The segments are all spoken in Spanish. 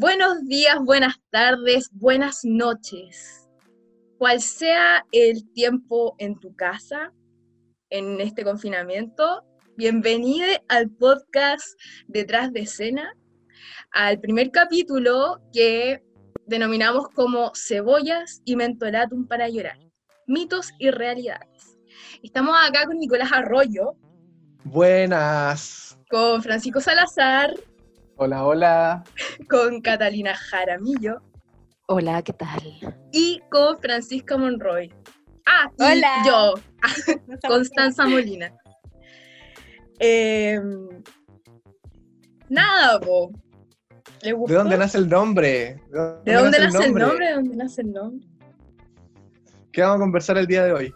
Buenos días, buenas tardes, buenas noches. Cual sea el tiempo en tu casa, en este confinamiento, bienvenido al podcast Detrás de Escena, al primer capítulo que denominamos como Cebollas y Mentoratum para llorar, mitos y realidades. Estamos acá con Nicolás Arroyo. Buenas. Con Francisco Salazar. Hola, hola. Con Catalina Jaramillo. Hola, ¿qué tal? Y con Francisca Monroy. Ah, y Hola. yo, Constanza Molina. Em, nada, po. ¿Le gustó? ¿De dónde nace el nombre? ¿De dónde nace el nombre? ¿De dónde nace el nombre? ¿Qué vamos a conversar el día de hoy?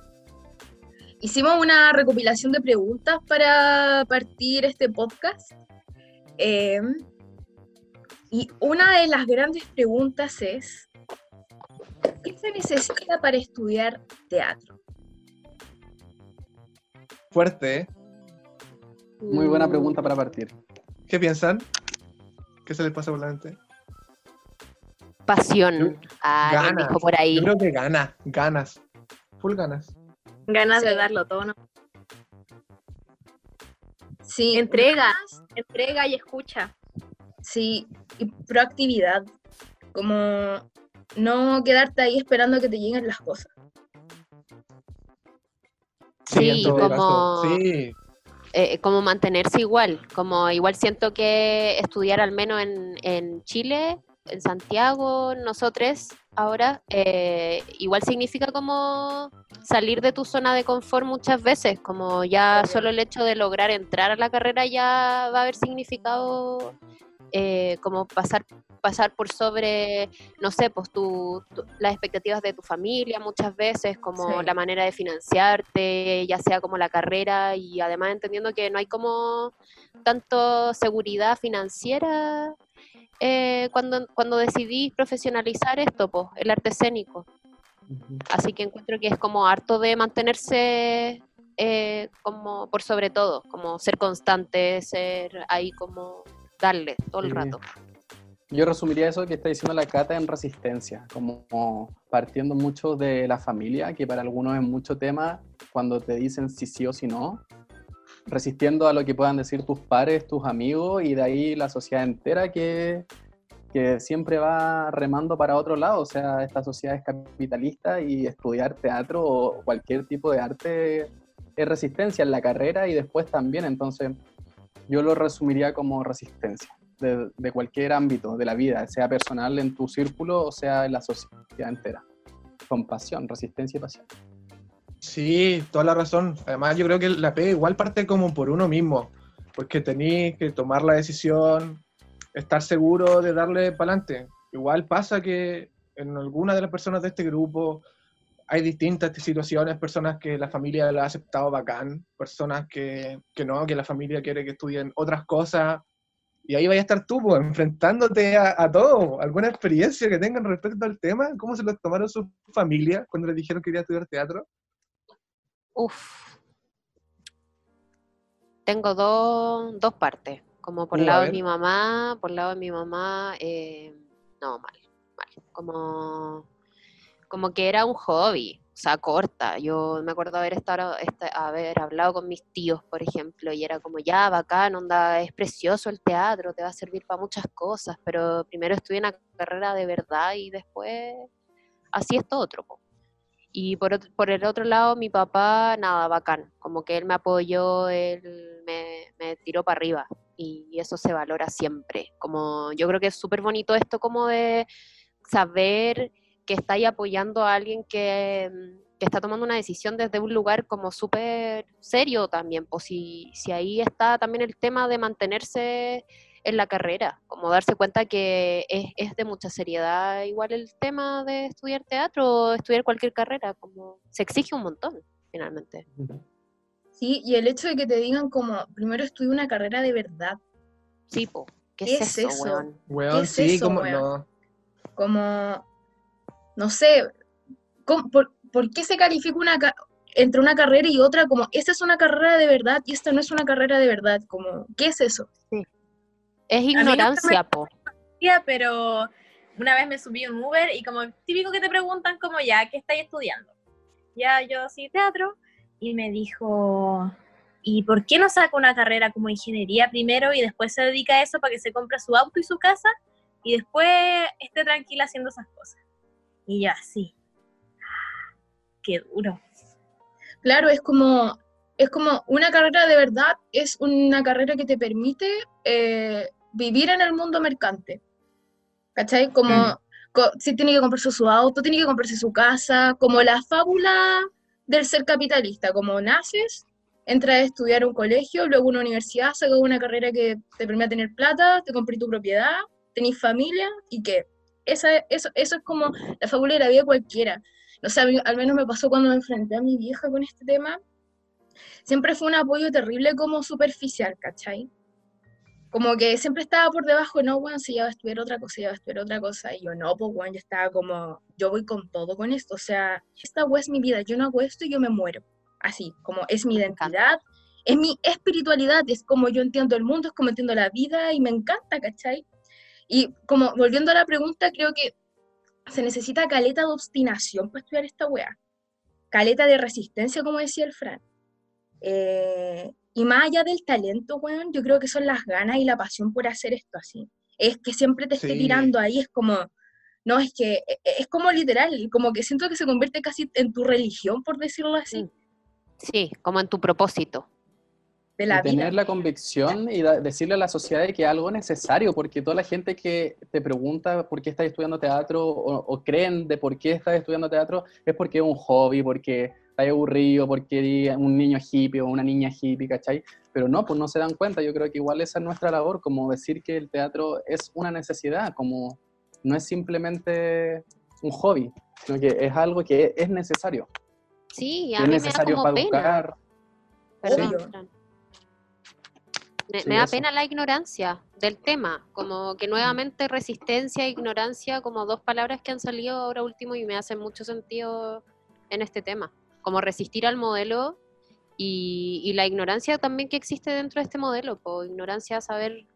Hicimos una recopilación de preguntas para partir este podcast. Em, y una de las grandes preguntas es, ¿qué se necesita para estudiar teatro? Fuerte, ¿eh? Muy buena pregunta para partir. ¿Qué piensan? ¿Qué se les pasa por la mente? Pasión. Alguien Ganas. dijo por ahí. Yo creo que ganas, ganas. Full ganas. Ganas Sí. de darlo todo, ¿no? Sí, Entrega, entrega y escucha. Sí, y proactividad, como no quedarte ahí esperando que te lleguen las cosas. Sí, como. Sí, eh, como mantenerse igual. Como igual siento que estudiar al menos en, en Chile, en Santiago, nosotros ahora, eh, igual significa como salir de tu zona de confort muchas veces, como ya solo el hecho de lograr entrar a la carrera ya va a haber significado eh, como pasar pasar por sobre, no sé, pues tu, tu- las expectativas de tu familia muchas veces, como Sí. la manera de financiarte, ya sea como la carrera y además entendiendo que no hay como tanto seguridad financiera eh, cuando, cuando decidí profesionalizar esto, pues, el arte escénico. Así que encuentro que es como harto de mantenerse eh, como por sobre todo, como ser constante, ser ahí como darle todo el rato. Yo resumiría eso que está diciendo la Cata en resistencia, como partiendo mucho de la familia, que para algunos es mucho tema cuando te dicen si sí o si no, resistiendo a lo que puedan decir tus pares, tus amigos y de ahí la sociedad entera que, que siempre va remando para otro lado, o sea, esta sociedad es capitalista y estudiar teatro o cualquier tipo de arte es resistencia en la carrera y después también, entonces yo lo resumiría como resistencia de, cualquier ámbito de la vida, sea personal en tu círculo o sea en la sociedad entera. Con pasión, resistencia y pasión. sí, toda la razón. Además, yo creo que la pega igual parte como por uno mismo, porque tenéis que tomar la decisión, estar seguro de darle para adelante. Igual pasa que en alguna de las personas de este grupo hay distintas situaciones, personas que la familia la ha aceptado bacán, personas que, que no, que la familia quiere que estudien otras cosas. Y ahí vaya a estar tú, pues, enfrentándote a, a todo. ¿Alguna experiencia que tengan respecto al tema? ¿Cómo se lo tomaron sus familias cuando les dijeron que quería estudiar teatro? Uf. Tengo dos, dos partes. Como por Uh, a lado de mi mamá, por lado de mi mamá, eh, no, mal, mal. Como, como que era un hobby, o sea, corta. Yo me acuerdo haber estado, esta- haber hablado con mis tíos, por ejemplo, y era como, ya, bacán, onda, es precioso el teatro, te va a servir para muchas cosas, pero primero estudié una carrera de verdad y después así es todo otro. Y por, ot- por el otro lado, mi papá, nada, bacán. Como que él me apoyó, él me, me tiró para arriba. Y eso se valora siempre. Como yo creo que es súper bonito esto como de saber que estáis apoyando a alguien que, mm, que está tomando una decisión desde un lugar como súper serio también. Pues si, si ahí está también el tema de mantenerse en la carrera, como darse cuenta que es, es de mucha seriedad igual el tema de estudiar teatro o estudiar cualquier carrera, como se exige un montón finalmente. Sí, y el hecho de que te digan como, primero estudia una carrera de verdad, Sí, po, ¿qué, ¿Qué es es eso, eso? weón? Weón, es sí, eso, como weón? no. como, no sé, ¿cómo- por, por qué se califica una ca- entre una carrera y otra como, esta es una carrera de verdad y esta no es una carrera de verdad? Como, ¿qué es eso? Es nunca me- ignorancia, po. día, pero una vez me subí a un Uber y como típico que te preguntan como ya, ¿qué estáis estudiando? Ya yo sí, teatro, y me dijo, ¿y por qué no saca una carrera como ingeniería primero y después se dedica a eso para que se compre su auto y su casa y después esté tranquila haciendo esas cosas? Y yo así, "Ah, qué duro. Claro, es como, es como una carrera de verdad, es una carrera que te permite eh, vivir en el mundo mercante. ¿Cachai? Como Mm. co- si tiene que comprarse su auto, tiene que comprarse su casa, como la fábula del ser capitalista, como naces, entras a estudiar a un colegio, luego una universidad, sacas una carrera que te permite tener plata, te compré tu propiedad, tenés familia y que esa, eso, eso es como la fábula de la vida cualquiera. O sea, a mí- al menos me pasó cuando me enfrenté a mi vieja con este tema. Siempre fue un apoyo terrible como superficial, ¿cachai? Como que siempre estaba por debajo, no, weón, si ya va a estudiar otra cosa, ya va a estudiar otra cosa. Y yo, no, pues, weón, yo estaba como, yo voy con todo con esto. O sea, esta weón es mi vida, yo no hago esto y yo me muero. Así, como es mi identidad, es mi espiritualidad, es como yo entiendo el mundo, es como entiendo la vida y me encanta, ¿cachai? Y como volviendo a la pregunta, creo que se necesita caleta de obstinación para estudiar esta weá. Caleta de resistencia, como decía el Fran. Eh, y más allá del talento, weón, yo creo que son las ganas y la pasión por hacer esto así. Es que siempre te esté Sí. tirando ahí, es como, no, es que e- e- es como literal, como que siento que se convierte casi en tu religión, por decirlo así, Mm. Sí, como en tu propósito. De Y vida. tener la convicción y decirle a la sociedad que es algo necesario, porque toda la gente que te pregunta por qué estás estudiando teatro o, o creen de por qué estás estudiando teatro es porque es un hobby, porque estás aburrido, porque un niño hippie o una niña hippie, ¿cachai? Pero no, pues no se dan cuenta. Yo creo que igual esa es nuestra labor, como decir que el teatro es una necesidad, como no es simplemente un hobby, sino que es algo que es necesario. Sí, a es mí me da necesario como para pena. educar. Perdón. Fran. Me, Sí, me da eso. pena la ignorancia del tema, como que nuevamente resistencia e ignorancia, como dos palabras que han salido ahora último y me hacen mucho sentido en este tema, como resistir al modelo y, y la ignorancia también que existe dentro de este modelo, pues ignorancia a saber,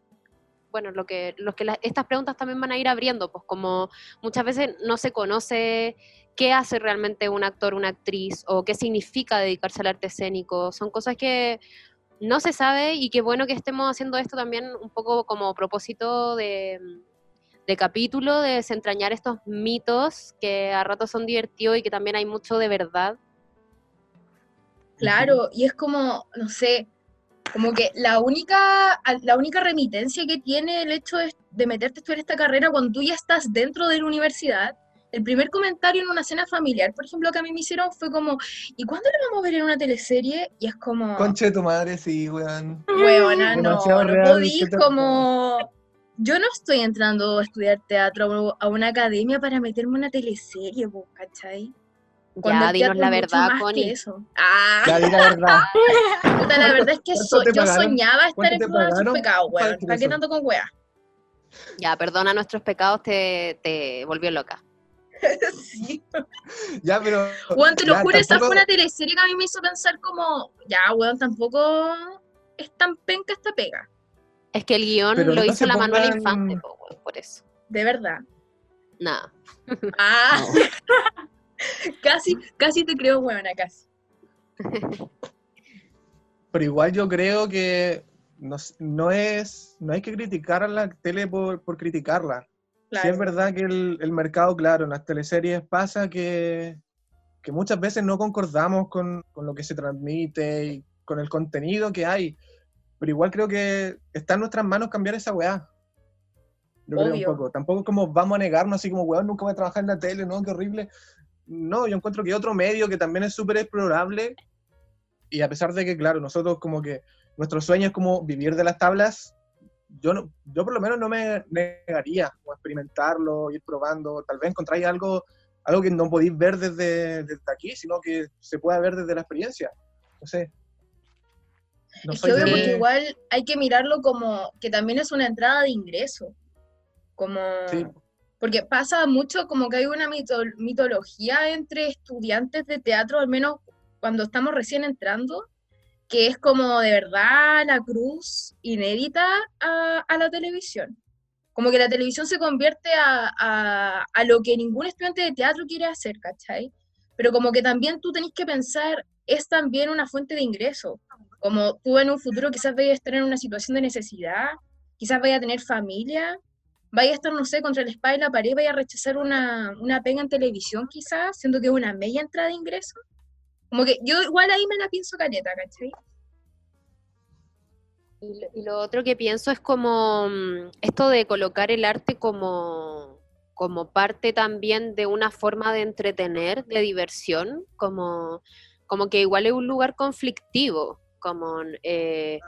bueno, lo que, los que la- estas preguntas también van a ir abriendo, pues como muchas veces no se conoce qué hace realmente un actor, una actriz, o qué significa dedicarse al arte escénico, son cosas que no se sabe y qué bueno que estemos haciendo esto también un poco como propósito de, de capítulo, de desentrañar estos mitos que a ratos son divertidos y que también hay mucho de verdad. Claro, y es como, no sé, como que la única, la única remitencia que tiene el hecho de, meterte a estudiar esta carrera cuando tú ya estás dentro de la universidad, el primer comentario en una cena familiar, por ejemplo, que a mí me hicieron fue como, ¿y cuándo lo vamos a ver en una teleserie? Y es como, Conche de tu madre, sí, weón. huevona, no, no real, podís ¿qué te- como... Yo no estoy entrando a estudiar teatro a una academia para meterme en una teleserie, po, ¿cachai? Cuando ya, dinos la verdad, Connie. eso. Ah. Ya, di la verdad. Puta, la verdad es que so- yo pagaron? soñaba estar ¿Cuánto en Club de pecados, weón. ¿Para qué tanto con weas? Ya, perdona nuestros pecados, te, te volvió loca. sí. Ya, pero. Weón, te lo ya, juro, esa fue una teleserie que a mí me hizo pensar como, ya, weón, tampoco es tan penca esta pega. Es que el guion Pero lo no hizo la Manuela pongan- Infante, po, weón, por eso. De verdad. Nada. Ah, casi, casi te creo, weona, casi. Pero igual yo creo que no, no es. No hay que criticar a la tele por, por criticarla. Sí Claro. es verdad que el, el mercado, claro, en las teleseries pasa que, que muchas veces no concordamos con, con lo que se transmite y con el contenido que hay. Pero igual creo que está en nuestras manos cambiar esa weá. Yo creo un Obvio. poco. Tampoco es como vamos a negarnos así como, weón, nunca voy a trabajar en la tele, ¿no? Qué horrible. No, yo encuentro que hay otro medio que también es súper explorable. Y a pesar de que, claro, nosotros como que nuestro sueño es como vivir de las tablas, yo, no, yo por lo menos no me negaría o experimentarlo, ir probando, tal vez encontráis algo, algo que no podéis ver desde, desde aquí, sino que se pueda ver desde la experiencia. No sé. No es que obvio, de- porque igual hay que mirarlo como que también es una entrada de ingreso. Como... Sí. Porque pasa mucho como que hay una mito- mitología entre estudiantes de teatro, al menos cuando estamos recién entrando, que es como de verdad la cruz inédita a, la televisión. Como que la televisión se convierte a, lo que ningún estudiante de teatro quiere hacer, ¿cachai? Pero como que también tú tenés que pensar, es también una fuente de ingreso. Como tú en un futuro quizás vayas a estar en una situación de necesidad, quizás vaya a tener familia, vaya a estar, no sé, contra la espada y la pared, vaya a rechazar una, una pega en televisión quizás, siendo que es una media entrada de ingreso. Como que yo igual ahí me la pienso caleta, ¿cachai? Y lo, y lo otro que pienso es como mm, esto de colocar el arte como, como parte también de una forma de entretener, de diversión, como, como que igual es un lugar conflictivo, como, eh,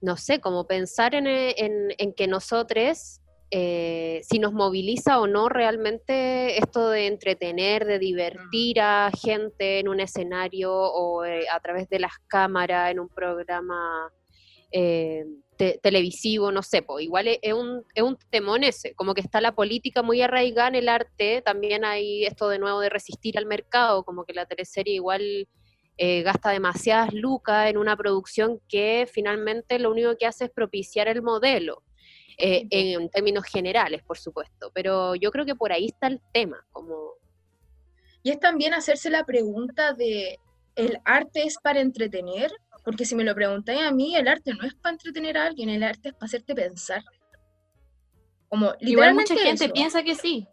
no sé, como pensar en, en- en que nosotros, eh, si nos moviliza o no realmente esto de entretener, de divertir a gente en un escenario o eh, a través de las cámaras, en un programa eh, te- televisivo, no sé, pues igual es, es un, es un temón ese, como que está la política muy arraigada en el arte, también hay esto de nuevo de resistir al mercado, como que la teleserie igual eh, gasta demasiadas lucas en una producción que finalmente lo único que hace es propiciar el modelo, eh, en términos generales, por supuesto, pero yo creo que por ahí está el tema, como... Y es también hacerse la pregunta de, ¿el arte es para entretener? Porque si me lo preguntáis a mí, el arte no es para entretener a alguien, el arte es para hacerte pensar. Como Igual mucha gente eso. piensa que sí.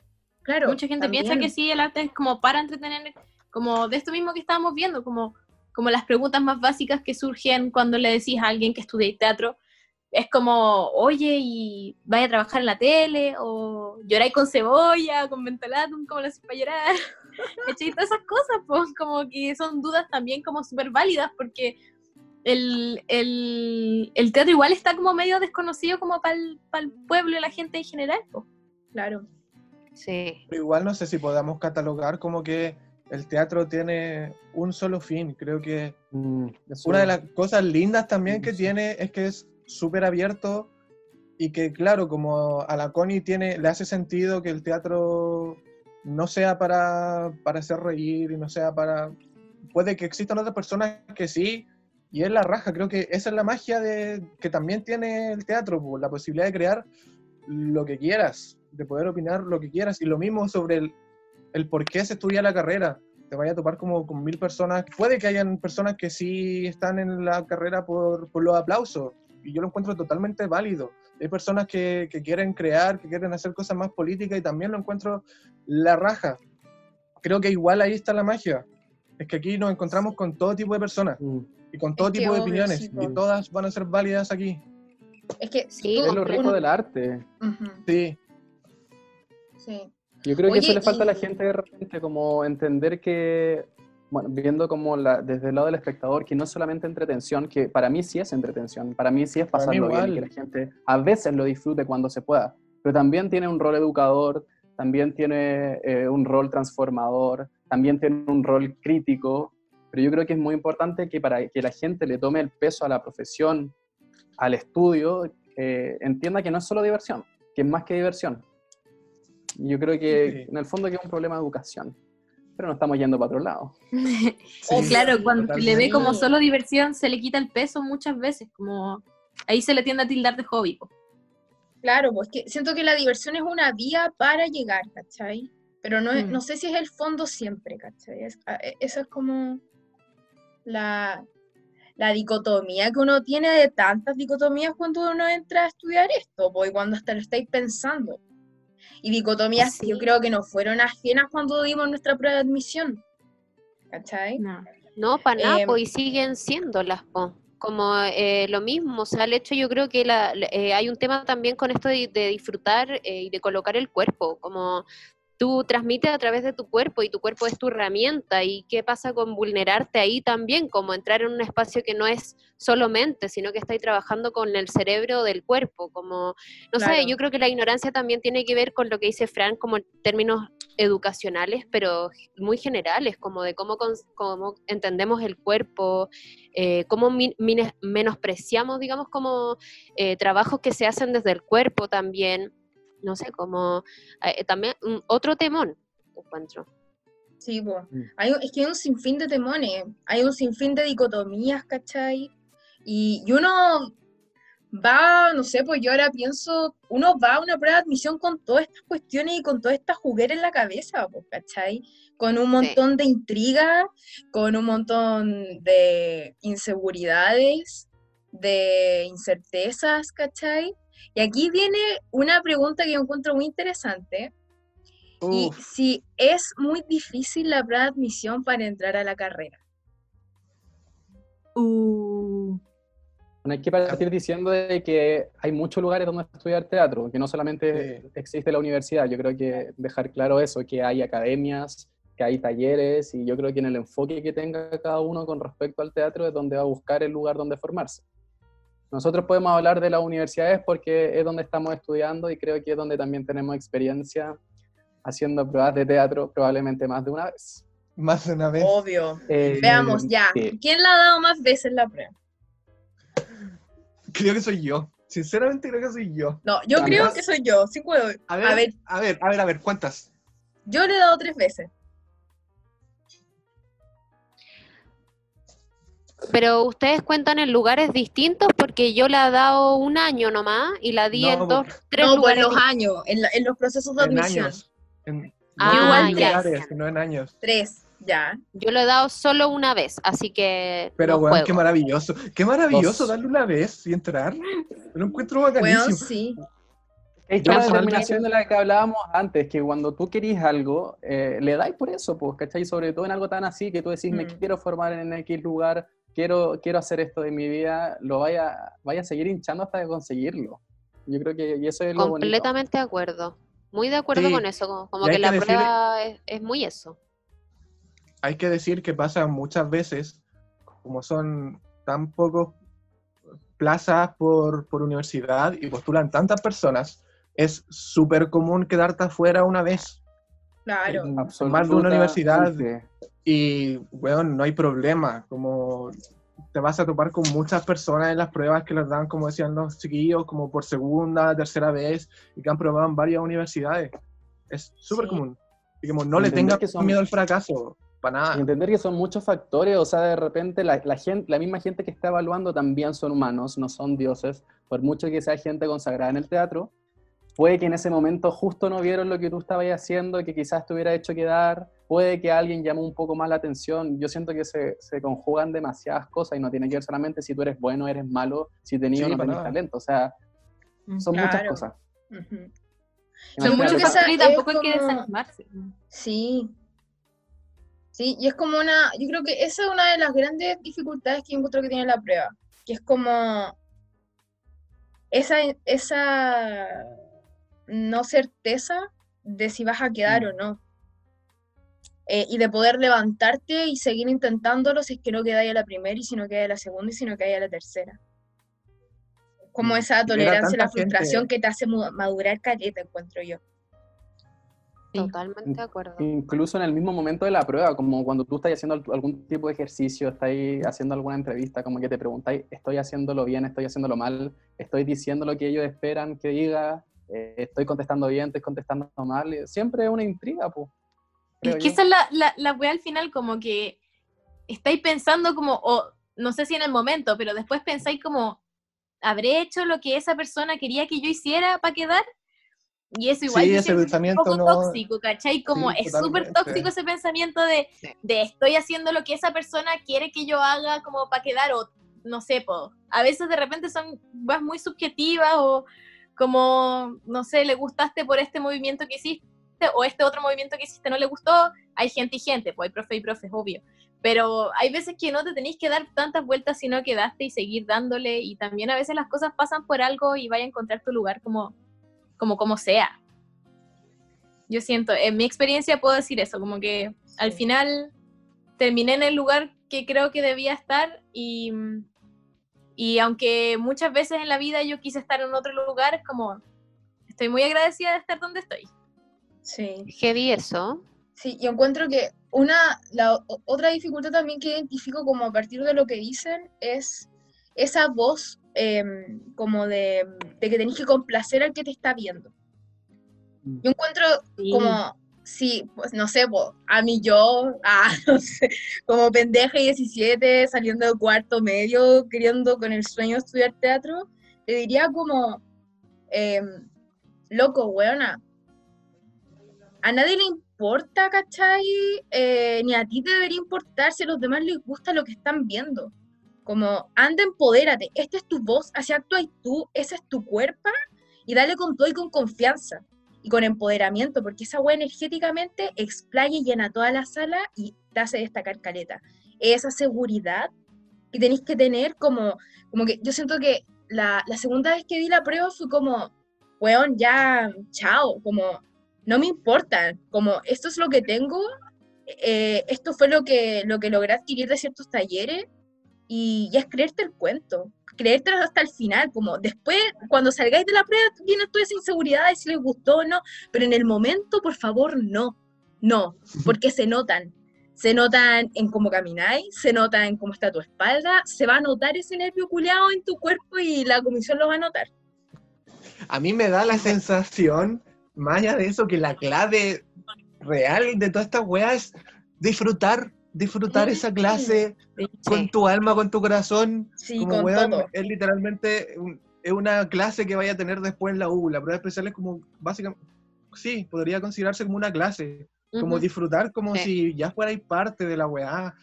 Claro, Mucha gente piensa que también. sí, el arte es como para entretener, como de esto mismo que estábamos viendo, como, como las preguntas más básicas que surgen cuando le decís a alguien que estudia teatro. Es como, oye, ¿y vaya a trabajar en la tele? ¿O lloráis con cebolla, con mentolatum, como lo haces para llorar? ¿Cachai? Todas esas cosas, pues, como que son dudas también como súper válidas, porque el, el, el teatro igual está como medio desconocido como para el, pueblo y la gente en general, pues. Claro. Sí, Pero igual no sé si podamos catalogar como que el teatro tiene un solo fin. Creo que Mm, una de las cosas lindas también que Sí. tiene es que es súper abierto y que, claro, como a la Connie tiene, le hace sentido que el teatro no sea para, para hacer reír y no sea para... Puede que existan otras personas que sí, y es la raja. Creo que esa es la magia de, que también tiene el teatro, po, la posibilidad de crear lo que quieras, de poder opinar lo que quieras. Y lo mismo sobre el, el por qué se estudia la carrera. Te vaya a topar como con mil personas. Puede que hayan personas que sí están en la carrera por, por los aplausos. Y yo lo encuentro totalmente válido. Hay personas que, que quieren crear, que quieren hacer cosas más políticas y también lo encuentro la raja. Creo que igual ahí está la magia. Es que aquí nos encontramos con todo tipo de personas Mm. y con todo Es tipo de obvio, opiniones. sí, y todas van a ser válidas aquí. Es que Sí, Es lo rico uno- del arte. Ujú, Sí, sí. Yo creo que eso Oye, le falta a la y- gente de repente, como entender que, bueno, viendo como la, desde el lado del espectador, que no es solamente entretención, que para mí sí es entretención, para mí sí es pasarlo bien y que la gente a veces lo disfrute cuando se pueda, pero también tiene un rol educador, también tiene eh, un rol transformador, también tiene un rol crítico, pero yo creo que es muy importante que para que la gente le tome el peso a la profesión, al estudio, eh, entienda que no es solo diversión, que es más que diversión. Yo creo que Sí. en el fondo que es un problema de educación, pero no estamos yendo para otro lado. O claro, cuando se le ve como solo diversión, se le quita el peso muchas veces, como ahí se le tiende a tildar de hobby. po. Claro, pues que siento que la diversión es una vía para llegar, ¿cachai? Pero no, Mm. no sé si es el fondo siempre, ¿cachai? Es- a- e- eso es como la, la dicotomía que uno tiene de tantas dicotomías cuando uno entra a estudiar esto, pues, y cuando hasta lo estáis pensando. Y dicotomías que yo creo que no fueron ajenas cuando dimos nuestra prueba de admisión, ¿cachai? No. No, para nada, po, y siguen siendo las po. Como eh, lo mismo, o sea, el hecho yo creo que la- la- eh, hay un tema también con esto de, de disfrutar eh, y de colocar el cuerpo, como tú transmites a través de tu cuerpo y tu cuerpo es tu herramienta y qué pasa con vulnerarte ahí también, como entrar en un espacio que no es solo mente, sino que estáis trabajando con el cerebro del cuerpo, como, no sé, yo creo que la ignorancia también tiene que ver con lo que dice Fran como en términos educacionales, pero muy generales, como de cómo, cómo entendemos el cuerpo, eh, cómo min- menospreciamos, digamos, como eh, trabajos que se hacen desde el cuerpo también, no sé, como eh, también mm, otro temón, encuentro. Sí, pues. Mm. Hay, es que hay un sinfín de temones, hay un sinfín de dicotomías, ¿cachai? Y, y uno, va, no sé, pues yo ahora pienso, uno va a una prueba de admisión con todas estas cuestiones y con toda esta juguera en la cabeza, pues, ¿cachai? Con un montón de intrigas, con un montón de inseguridades, de incertezas, ¿cachai? Y aquí viene una pregunta que yo encuentro muy interesante. Y si es muy difícil la prueba de admisión para entrar a la carrera. Uh, Bueno, hay que partir diciendo de que hay muchos lugares donde estudiar teatro, que no solamente Sí. existe la universidad, yo creo que dejar claro eso, que hay academias, que hay talleres, y yo creo que en el enfoque que tenga cada uno con respecto al teatro es donde va a buscar el lugar donde formarse. Nosotros podemos hablar de las universidades porque es donde estamos estudiando y creo que es donde también tenemos experiencia haciendo pruebas de teatro probablemente más de una vez. más de una vez. Obvio. Eh, Veamos, ya. sí. ¿Quién la ha dado más veces la prueba? Creo que soy yo. Sinceramente creo que soy yo. No, yo creo que soy yo, sí puedo. A ver, A ver, a ver, a ver, a ver, ¿cuántas? yo le he dado tres veces. Pero ustedes cuentan en lugares distintos porque yo la he dado un año nomás y la di No, en dos, tres no, por lugares. los distintos. años, en, la- en los procesos de En admisión. años. En, Ah, no en lugares, ya. no en años. Tres, ya. Yo lo he dado solo una vez, así que Pero, no weón, juego. qué maravilloso. Qué maravilloso Dos. darle una vez y entrar. Lo encuentro Bueno, bacanísimo. sí. Es la determinación de la que hablábamos antes, que cuando tú querís algo, eh, le dais por eso, pues, ¿cachai? Sobre todo en algo tan así, que tú decís, me Mm. quiero formar en X lugar, quiero, quiero hacer esto de mi vida, lo vaya, vaya a seguir hinchando hasta conseguirlo. Yo creo que y eso es lo bonito. Completamente de acuerdo. Muy de acuerdo Sí, con eso, como, que que la decir- prueba es, es muy eso. Hay que decir que pasa muchas veces, como son tan pocos plazas por, por universidad y postulan tantas personas, es súper común quedarte afuera una vez. Claro. En más de una universidad Absolutamente. Y, bueno, no hay problema. Como te vas a topar con muchas personas en las pruebas que las dan, como decían los chiquillos, como por segunda, tercera vez y que han probado en varias universidades. Es súper Sí. común. Y como no le tengas que son- miedo al fracaso, para Y nada. entender que son muchos factores, o sea, de repente la, la gente, la misma gente que está evaluando también son humanos, no son dioses, por mucho que sea gente consagrada en el teatro, puede que en ese momento justo no vieron lo que tú estabas haciendo, que quizás te hubiera hecho quedar, puede que alguien llamó un poco más la atención, yo siento que se, se conjugan demasiadas cosas y no tiene que ver solamente si tú eres bueno o eres malo, si tenías Sí, o no tenías talento, o sea, son muchas cosas. Son Imagínate, muchos muchos que factores y tampoco es hay que como- desanimarse. Sí. Sí, y es como una, yo creo que esa es una de las grandes dificultades que encuentro que tiene la prueba, que es como esa, esa no certeza de si vas a quedar Mm. o no. Eh, y de poder levantarte y seguir intentándolo si es que no quedáis a la primera y si no quedáis a la segunda y si no quedáis a la tercera. Como Mm. esa a tolerancia y la gente- frustración que te hace madurar caleta, encuentro yo. Sí. Totalmente de acuerdo. Incluso en el mismo momento de la prueba, como cuando tú estás haciendo al- algún tipo de ejercicio, estás haciendo alguna entrevista, como que te preguntáis, ¿estoy haciéndolo bien? ¿Estoy haciéndolo mal? ¿Estoy diciendo lo que ellos esperan que diga? Eh, ¿Estoy contestando bien? ¿Estoy contestando mal? Eh, Siempre es una intriga, pues. Es que esa es la, la, la wea al final, como que estáis pensando como, o no sé si en el momento, pero después pensáis como, ¿habré hecho lo que esa persona quería que yo hiciera para quedar? Y eso igual Sí, ese es un poco no- tóxico, ¿cachai? Como Sí, es súper tóxico ese pensamiento de, Sí. de estoy haciendo lo que esa persona quiere que yo haga como para quedar, o no sé, po. a veces de repente son weas muy subjetivas o como, no sé, le gustaste por este movimiento que hiciste o este otro movimiento que hiciste no le gustó, hay gente y gente, pues hay profe y profe, es obvio. Pero hay veces que no te tenéis que dar tantas vueltas si no quedaste y seguir dándole y también a veces las cosas pasan por algo y vaya a encontrar tu lugar como, como, como sea. Yo siento, en mi experiencia puedo decir eso, como que al final terminé en el lugar que creo que debía estar y, y aunque muchas veces en la vida yo quise estar en otro lugar, como estoy muy agradecida de estar donde estoy. Sí. Heavy eso. Sí, yo encuentro que una, la otra dificultad también que identifico como a partir de lo que dicen es esa voz em, como de, de que tenés que complacer al que te está viendo. Yo encuentro como, sí, pues no sé, po, a mí yo, ah, no sé, como pendeja y 17, saliendo de cuarto medio, queriendo con el sueño estudiar teatro, le diría como, em, loco, weona, a nadie le importa, ¿cachai? Eh, ni a ti te debería importar si a los demás les gusta lo que están viendo. Como, anda, empodérate, esta es tu voz, así actúas tú, ese es tu cuerpo, y dale con todo y con confianza y con empoderamiento, porque esa wea energéticamente explaya y llena toda la sala y te hace destacar caleta. Esa seguridad que tenéis que tener como, como que yo siento que la, la segunda vez que di la prueba fue como, weón, ya, chao, como, no me importa, como, esto es lo que tengo, eh, esto fue lo que, lo que logré adquirir de ciertos talleres, y ya es creerte el cuento, creértelo hasta el final, como después, cuando salgáis de la prueba, viene toda esa inseguridad de si les gustó o no, pero en el momento, por favor, no, no, porque se notan, se notan en cómo camináis, se notan en cómo está tu espalda, se va a notar ese nervio culeado en tu cuerpo y la comisión lo va a notar. A mí me da la sensación, más allá de eso, que la clave real de toda esta weá es disfrutar, disfrutar esa clase con tu alma, con tu corazón. Sí, como con weón, todo. es literalmente un- es una clase que vaya a tener después en la U. La prueba especial es como, básicamente, sí, podría considerarse como una clase. Como disfrutar como si ya fuerais parte de la weá.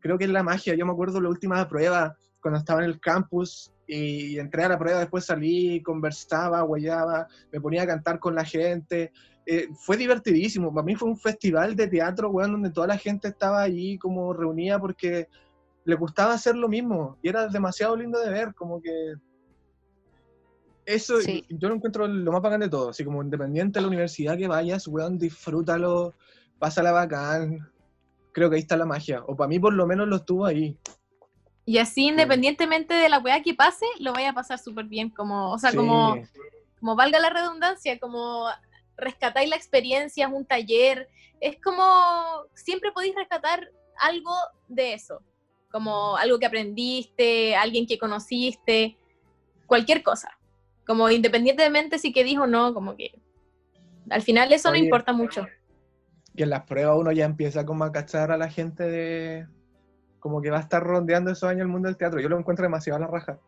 Creo que es la magia. Yo me acuerdo la última prueba, cuando estaba en el campus y entré a la prueba, después salí, conversaba, huellaba, me ponía a cantar con la gente. Eh, fue divertidísimo. Para mí fue un festival de teatro, weón, donde toda la gente estaba allí como reunida porque le gustaba hacer lo mismo. Y era demasiado lindo de ver, como que... Eso Sí. yo lo encuentro lo más bacán de todo. Así como independiente de la universidad que vayas, weón, disfrútalo, pásala bacán. Creo que ahí está la magia. O para mí por lo menos lo estuvo ahí. Y así, independientemente de la weá que pase, lo vaya a pasar súper bien. Como, o sea, Sí. como, como valga la redundancia, como rescatáis la experiencia, es un taller. Es como, siempre podéis rescatar algo de eso. Como algo que aprendiste, alguien que conociste, cualquier cosa. Como independientemente si que dijo o no, como que al final eso Oye. no importa mucho. que en las pruebas uno ya empieza como a cachar a la gente de como que va a estar rondeando esos años el mundo del teatro. Yo lo encuentro demasiado a la raja.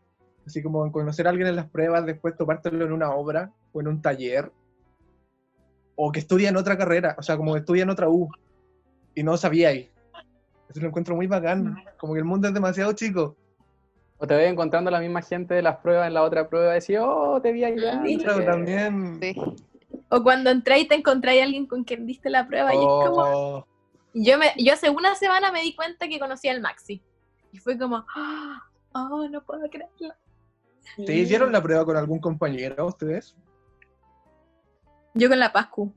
Así como en conocer a alguien en las pruebas, después topártelo en una obra o en un taller. O que estudia en otra carrera, o sea, como que estudia en otra U. Y no sabíais. Eso lo encuentro muy bacán. Como que el mundo es demasiado chico. O te ves encontrando a la misma gente de las pruebas en la otra prueba y decís, oh, te vi allá. Sí, también. Sí. O cuando entráis y te encontráis a alguien con quien diste la prueba y es como, Oh, Yo, me, yo hace una semana me di cuenta que conocía al Maxi. Y fue como, "Ah, oh, no puedo creerlo. ¿Te hicieron la prueba con algún compañero ustedes? Yo con la Pascu.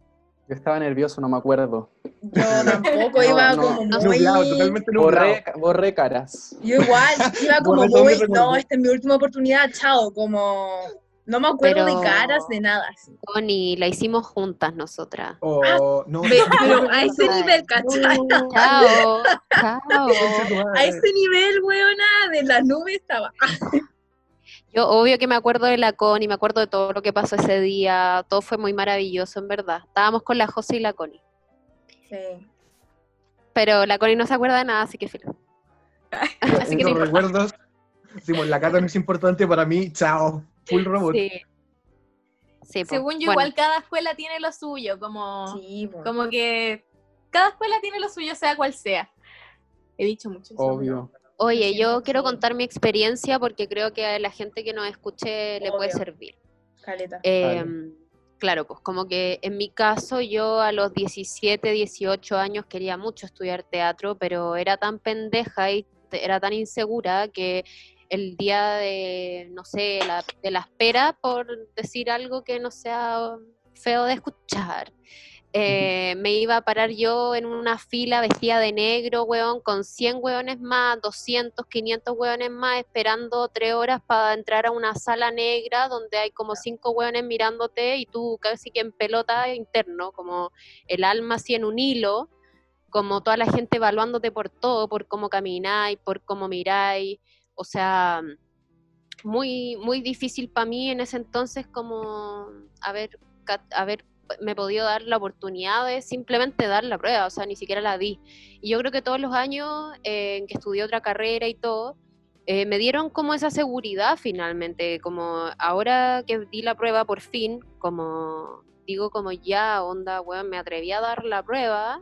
Yo estaba nervioso, no me acuerdo. Yo tampoco iba no, como no. muy... Nublado, totalmente nublado. Borré, borré caras. Yo igual, iba como muy, no, esta es mi última oportunidad, chao, como... No me acuerdo Pero- de caras, de nada. así. Connie, la hicimos juntas nosotras. O no. Ve- Pero a ese nivel, ¿cachai? Chao, chao. A ese nivel, weona, de la nube estaba. Yo obvio que me acuerdo de la Connie, me acuerdo de todo lo que pasó ese día, todo fue muy maravilloso en verdad. Estábamos con la José y la Connie, Sí. pero la Connie no se acuerda de nada, así que filo. Así que no recuerdos. Decimos, la cata no es importante para mí, chao. Full robot. Sí. Sí. Según yo, Bueno, igual cada escuela tiene lo suyo, como, Sí, como que cada escuela tiene lo suyo, sea cual sea. He dicho mucho eso. Obvio. Oye, yo quiero contar mi experiencia porque creo que a la gente que nos escuche le puede servir. Caleta. Eh, claro, pues como que en mi caso yo a los 17, 18 años quería mucho estudiar teatro, pero era tan pendeja y era tan insegura que el día de, no sé, la, de la espera, por decir algo que no sea feo de escuchar, eh, me iba a parar yo en una fila vestida de negro, weón, con 100 weones más, 200, 500 weones más, esperando tres horas para entrar a una sala negra donde hay como cinco weones mirándote y tú casi que en pelota interno, como el alma así en un hilo, como toda la gente evaluándote por todo, por cómo camináis, por cómo miráis, o sea, muy, muy difícil para mí en ese entonces como haber, haber me podido dar la oportunidad de simplemente dar la prueba, o sea, ni siquiera la di. Y yo creo que todos los años eh, en que estudié otra carrera y todo, eh, me dieron como esa seguridad finalmente, como ahora que di la prueba por fin, como digo como ya, onda, weón, me atreví a dar la prueba,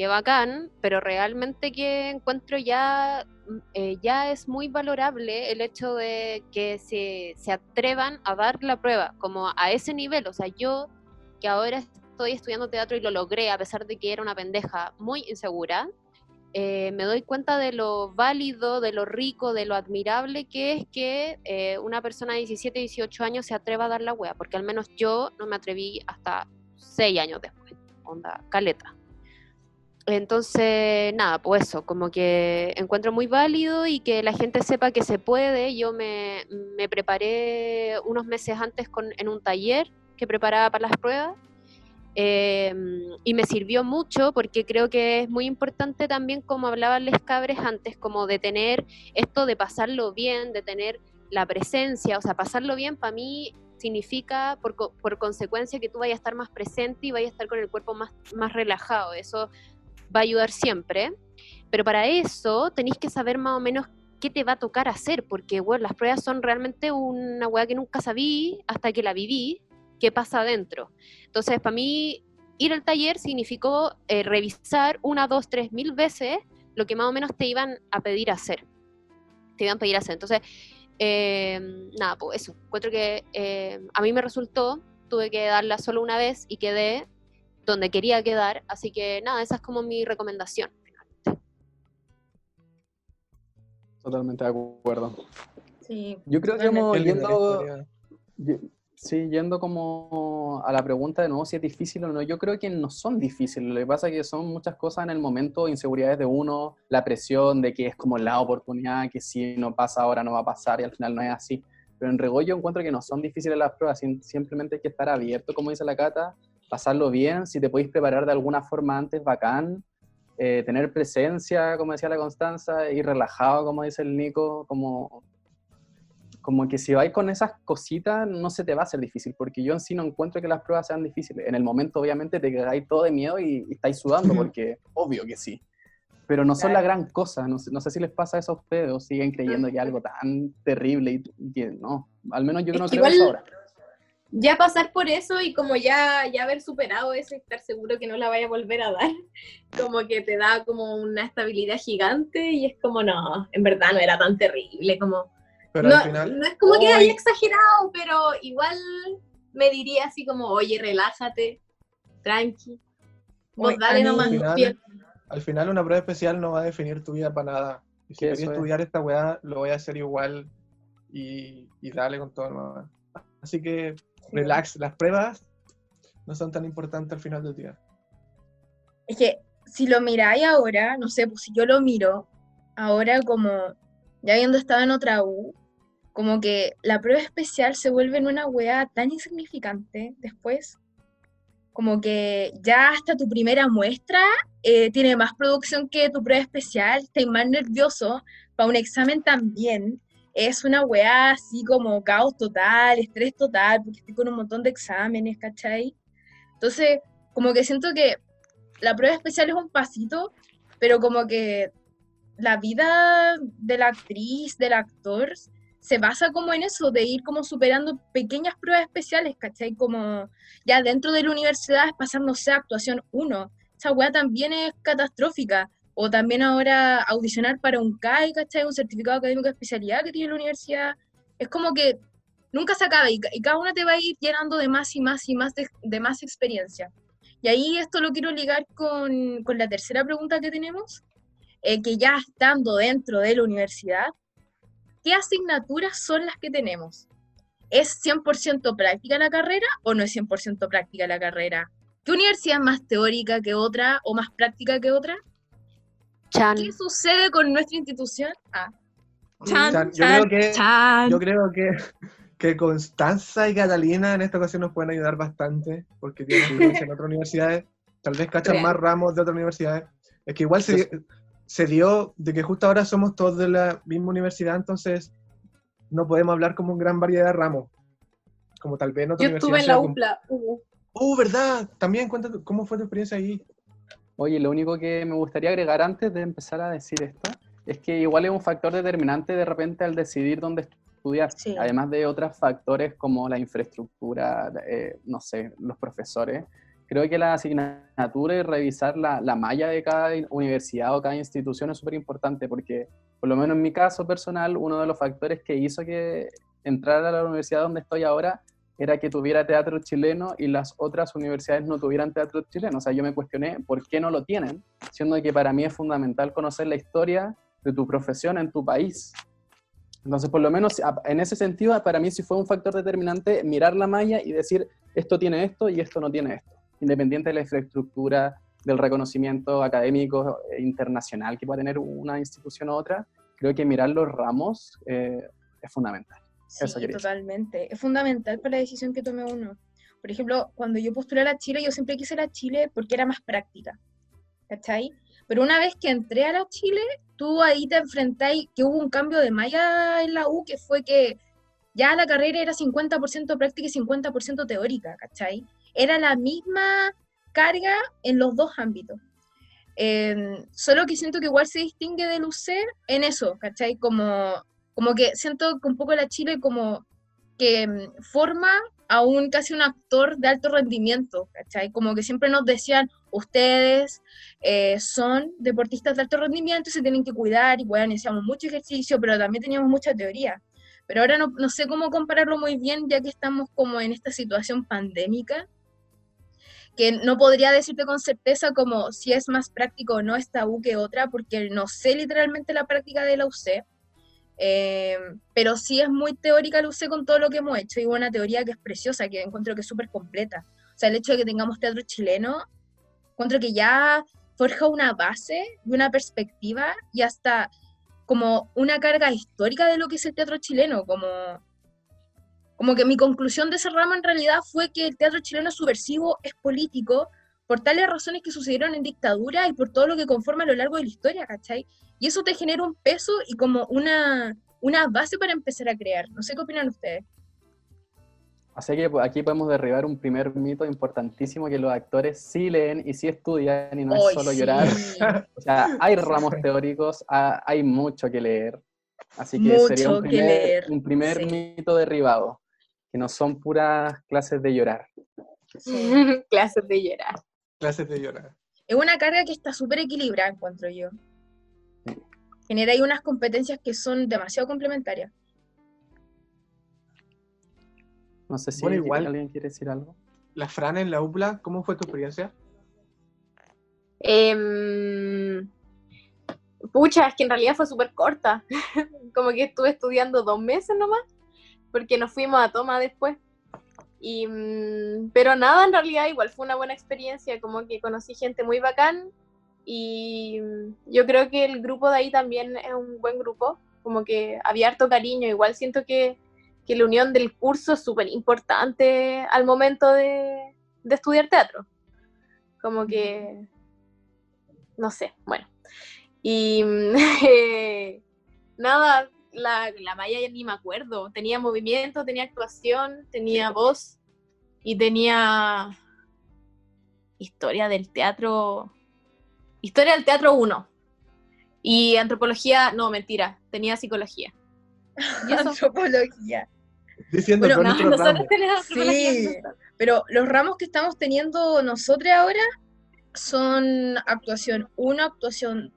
qué bacán, pero realmente que encuentro ya, mm, eh, ya es muy valorable el hecho de que se, se atrevan a dar la prueba, como a ese nivel, o sea, yo que ahora estoy estudiando teatro y lo logré, a pesar de que era una pendeja muy insegura, eh, me doy cuenta de lo válido, de lo rico, de lo admirable que es que eh, una persona de 17, 18 años se atreva a dar la wea, porque al menos yo no me atreví hasta 6 años después, onda, caleta. Entonces, nada, pues eso, como que encuentro muy válido y que la gente sepa que se puede. Yo me, me preparé unos meses antes con, en un taller que preparaba para las pruebas eh, y me sirvió mucho porque creo que es muy importante también, como hablaban les cabres antes, como de tener esto de pasarlo bien, de tener la presencia, o sea, pasarlo bien para mí significa por, por, consecuencia que tú vayas a estar más presente y vayas a estar con el cuerpo más, más relajado, eso va a ayudar siempre, pero para eso tenéis que saber más o menos qué te va a tocar hacer, porque bueno, las pruebas son realmente una weá que nunca sabí hasta que la viví, qué pasa adentro. Entonces, para mí, ir al taller significó eh, revisar una, dos, tres mil veces lo que más o menos te iban a pedir hacer. Te iban a pedir hacer. Entonces, em, nada, pues eso. Encuentro que em, a mí me resultó, tuve que darla solo una vez y quedé donde quería quedar. Así que nada, esa es como mi recomendación. Totalmente de acuerdo. Sí. Yo creo que hemos yendo, Sí, yendo como a la pregunta de nuevo si es difícil o no, yo creo que no son difíciles, lo que pasa es que son muchas cosas en el momento, inseguridades de uno, la presión de que es como la oportunidad, que si no pasa ahora no va a pasar y al final no es así. Pero en Regollo encuentro que no son difíciles las pruebas, simplemente hay que estar abierto, como dice la Cata, pasarlo bien, si te podéis preparar de alguna forma antes, bacán, eh, tener presencia, como decía la Constanza, ir relajado, como dice el Nico, como como que si vais con esas cositas no se te va a hacer difícil, porque yo en sí no encuentro que las pruebas sean difíciles. En el momento obviamente te quedáis todo de miedo y, estáis sudando, porque obvio que sí. Pero no son la gran cosa, no, no, sé si les pasa a esos pedos, siguen creyendo que es algo tan terrible y, que no, al menos yo no creo eso ahora. Ya pasar por eso y como ya, ya haber superado eso y estar seguro que no la vaya a volver a dar, como que te da como una estabilidad gigante y es como, no, en verdad no era tan terrible, como pero no, al final. No es como que haya exagerado, pero igual me diría así como, oye, relájate, tranqui. Vos dale nomás. Al final, al final, una prueba especial no va a definir tu vida para nada. Y si querías estudiar esta weá, lo voy a hacer igual y, y dale con todo. Hermano. Así que relax, las pruebas no son tan importantes al final del día. Es que si lo miráis ahora, no sé, pues si yo lo miro, ahora como ya habiendo estado en otra U, como que la prueba especial se vuelve en una weá tan insignificante después, como que ya hasta tu primera muestra eh, tiene más producción que tu prueba especial, estás más nervioso para un examen también. Es una weá así como caos total, estrés total, porque estoy con un montón de exámenes, ¿cachai? Entonces, como que siento que la prueba especial es un pasito, pero como que la vida de la actriz, del actor, se basa como en eso, de ir como superando pequeñas pruebas especiales, ¿cachai? Como ya dentro de la universidad es pasar, no sé, actuación 1. Esa weá también es catastrófica. O también ahora audicionar para un CAI, ¿cachai? Un certificado académico de especialidad que tiene la universidad. Es como que nunca se acaba y, cada uno te va a ir llenando de más y más y más de, más experiencia. Y ahí esto lo quiero ligar con, con la tercera pregunta que tenemos, eh, que ya estando dentro de la universidad, ¿qué asignaturas son las que tenemos? ¿Es 100% práctica la carrera o no es 100% práctica la carrera? ¿Qué universidad es más teórica que otra o más práctica que otra? ¿Qué sucede con nuestra institución? Ah. Chan, yo, creo que, yo creo que, que Constanza y Catalina en esta ocasión nos pueden ayudar bastante porque tienen experiencia en otras universidades, tal vez cachan más ramos de otras universidades. Es que igual se, se dio de que justo ahora somos todos de la misma universidad, entonces no podemos hablar como en gran variedad de ramos. Como tal vez en otra Yo estuve en la UPLA. Uh. uh, ¿verdad? También cuéntame, ¿cómo fue tu experiencia ahí? Oye, lo único que me gustaría agregar antes de empezar a decir esto es que igual es un factor determinante de repente al decidir dónde estudiar, Sí. además de otros factores como la infraestructura, eh, no sé, los profesores. Creo que la asignatura y revisar la, la malla de cada universidad o cada institución es súper importante porque, por lo menos en mi caso personal, uno de los factores que hizo que entrar a la universidad donde estoy ahora era que tuviera teatro chileno y las otras universidades no tuvieran teatro chileno. O sea, yo me cuestioné por qué no lo tienen, siendo que para mí es fundamental conocer la historia de tu profesión en tu país. Entonces, por lo menos en ese sentido, para mí sí fue un factor determinante mirar la malla y decir, esto tiene esto y esto no tiene esto, independiente de la infraestructura, del reconocimiento académico eh, internacional que pueda tener una institución u otra, creo que mirar los ramos eh, es fundamental. Sí, Eso totalmente. Es fundamental para la decisión que tome uno. Por ejemplo, cuando yo postulé a la Chile, yo siempre quise la Chile porque era más práctica. ¿Cachai? Pero una vez que entré a la Chile, tú ahí te enfrentáis que hubo un cambio de malla en la U, que fue que ya la carrera era 50% práctica y 50% teórica, ¿cachai? Era la misma carga en los dos ámbitos. Eh, solo que siento que igual se distingue del UCER en eso, ¿cachai? Como, como que siento que un poco la Chile como que mm, forma a un casi un actor de alto rendimiento, ¿cachai? Como que siempre nos decían, ustedes eh, son deportistas de alto rendimiento, se tienen que cuidar y bueno, hacíamos mucho ejercicio, pero también teníamos mucha teoría. Pero ahora no, no sé cómo compararlo muy bien, ya que estamos como en esta situación pandémica, que no podría decirte con certeza como si es más práctico o no esta U que otra, porque no sé literalmente la práctica de la UC, eh, pero sí es muy teórica la UC con todo lo que hemos hecho, y una teoría que es preciosa, que encuentro que es súper completa. O sea, el hecho de que tengamos teatro chileno, encuentro que ya forja una base y una perspectiva y hasta como una carga histórica de lo que es el teatro chileno, como, como que mi conclusión de ese ramo en realidad fue que el teatro chileno subversivo, es político, por tales razones que sucedieron en dictadura y por todo lo que conforma a lo largo de la historia, ¿cachai? Y eso te genera un peso y como una, una base para empezar a crear. No sé qué opinan ustedes. Así que pues, aquí podemos derribar un primer mito importantísimo que los actores sí leen y sí estudian y no es solo sí. llorar. O sea, hay ramos teóricos, ha- hay mucho que leer. Así que sería Mucho un que primer, leer, un primer sí. mito derribado, que no son puras clases de llorar. Clases de llorar. Clases de llorar. Es una carga que está súper equilibrada, encuentro yo. Genera ahí unas competencias que son demasiado complementarias. No sé si Bueno, igual- alguien quiere decir algo. La Fran en la UPLA, ¿cómo fue tu experiencia? Em, pucha, es que en realidad fue súper corta. Como que estuve estudiando dos meses nomás, porque nos fuimos a toma después. Y, mm, pero nada, en realidad igual fue una buena experiencia, como que conocí gente muy bacán y mm, yo creo que el grupo de ahí también es un buen grupo, como que había harto cariño, igual siento que, que la unión del curso es súper importante al momento de, de estudiar teatro. Como que no sé, bueno. Y eh, nada, la, la Maya ya ni me acuerdo. Tenía movimiento, tenía actuación, tenía voz y tenía historia del teatro. Historia del teatro 1. Y antropología, no, mentira, tenía psicología. ¿Y eso? Antropología. Diciendo Bueno, No, otro nosotros tenemos. Sí. Pero los ramos que estamos teniendo nosotros ahora son actuación 1, actuación.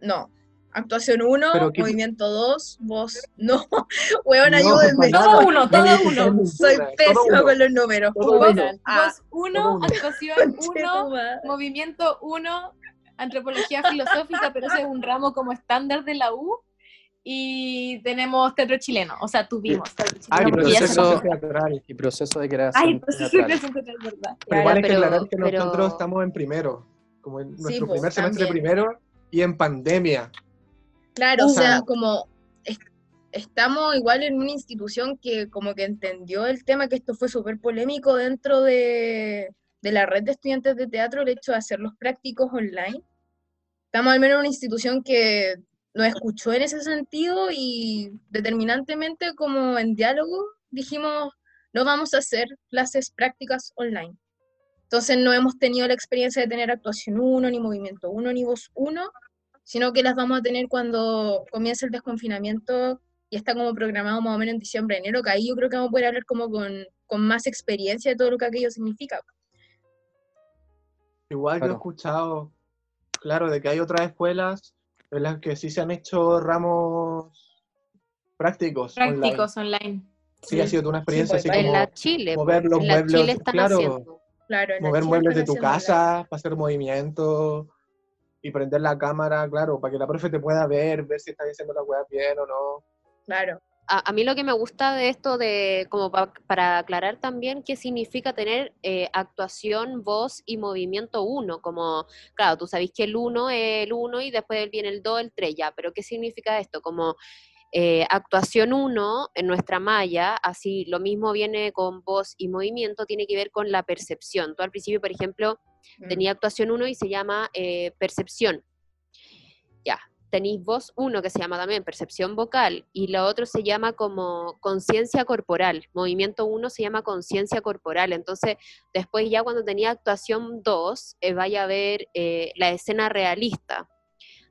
No. Actuación 1, Pero qué- movimiento 2, voz. No. Hueón, No, ayúdenme. Todo uno, todo No, uno. no, Soy pésima con los números. Todo Voz, uno. ah, Voz 1, todo uno. actuación 1, conchetumare. movimiento 1, antropología filosófica, pero ese es un ramo como estándar de la U. Y tenemos teatro chileno, o sea, tuvimos teatro Ah, chileno. y ya se proceso- teatral. Y proceso de creación. Ay, proceso de creación teatral, verdad. Pero igual hay que aclarar que pero- nosotros estamos en primero, como en nuestro po, primer semestre también. primero y en pandemia. Claro, o sea, como es- estamos igual en una institución que como que entendió el tema, que esto fue súper polémico dentro de, de la red de estudiantes de teatro, el hecho de hacer los prácticos online. Estamos al menos en una institución que nos escuchó en ese sentido y determinantemente como en diálogo dijimos, no vamos a hacer clases prácticas online. Entonces no hemos tenido la experiencia de tener actuación 1, ni movimiento 1, ni voz 1, sino que las vamos a tener cuando comience el desconfinamiento y está como programado más o menos en diciembre, enero, que ahí yo creo que vamos a poder hablar como con, con más experiencia de todo lo que aquello significa. Igual yo he Claro. escuchado, claro, de que hay otras escuelas en las que sí se han hecho ramos prácticos. online. Prácticos online. Sí, ha sido una experiencia pues, así En como la Chile, mover los en la muebles, Chile están claro. haciendo. Claro, en la mover Chile muebles de tu casa, para hacer movimientos y prender la cámara, claro, para que la profe te pueda ver, ver si estás haciendo la weá bien o no. Claro, A, a mí lo que me gusta de esto, de como pa- para aclarar también qué significa tener eh, actuación, voz y movimiento uno, como, claro, tú sabes que el uno es el uno y después viene el dos, el tres, ya, pero ¿qué significa esto? Como eh, actuación 1 en nuestra malla, así lo mismo viene con voz y movimiento, tiene que ver con la percepción. Tú al principio, por ejemplo, Mm. tenía actuación 1 y se llama eh, percepción. Ya, tenéis voz 1 que se llama también percepción vocal y lo otro se llama como conciencia corporal. Movimiento 1 se llama conciencia corporal. Entonces, después ya cuando tenía actuación 2, eh, vaya a ver eh, la escena realista.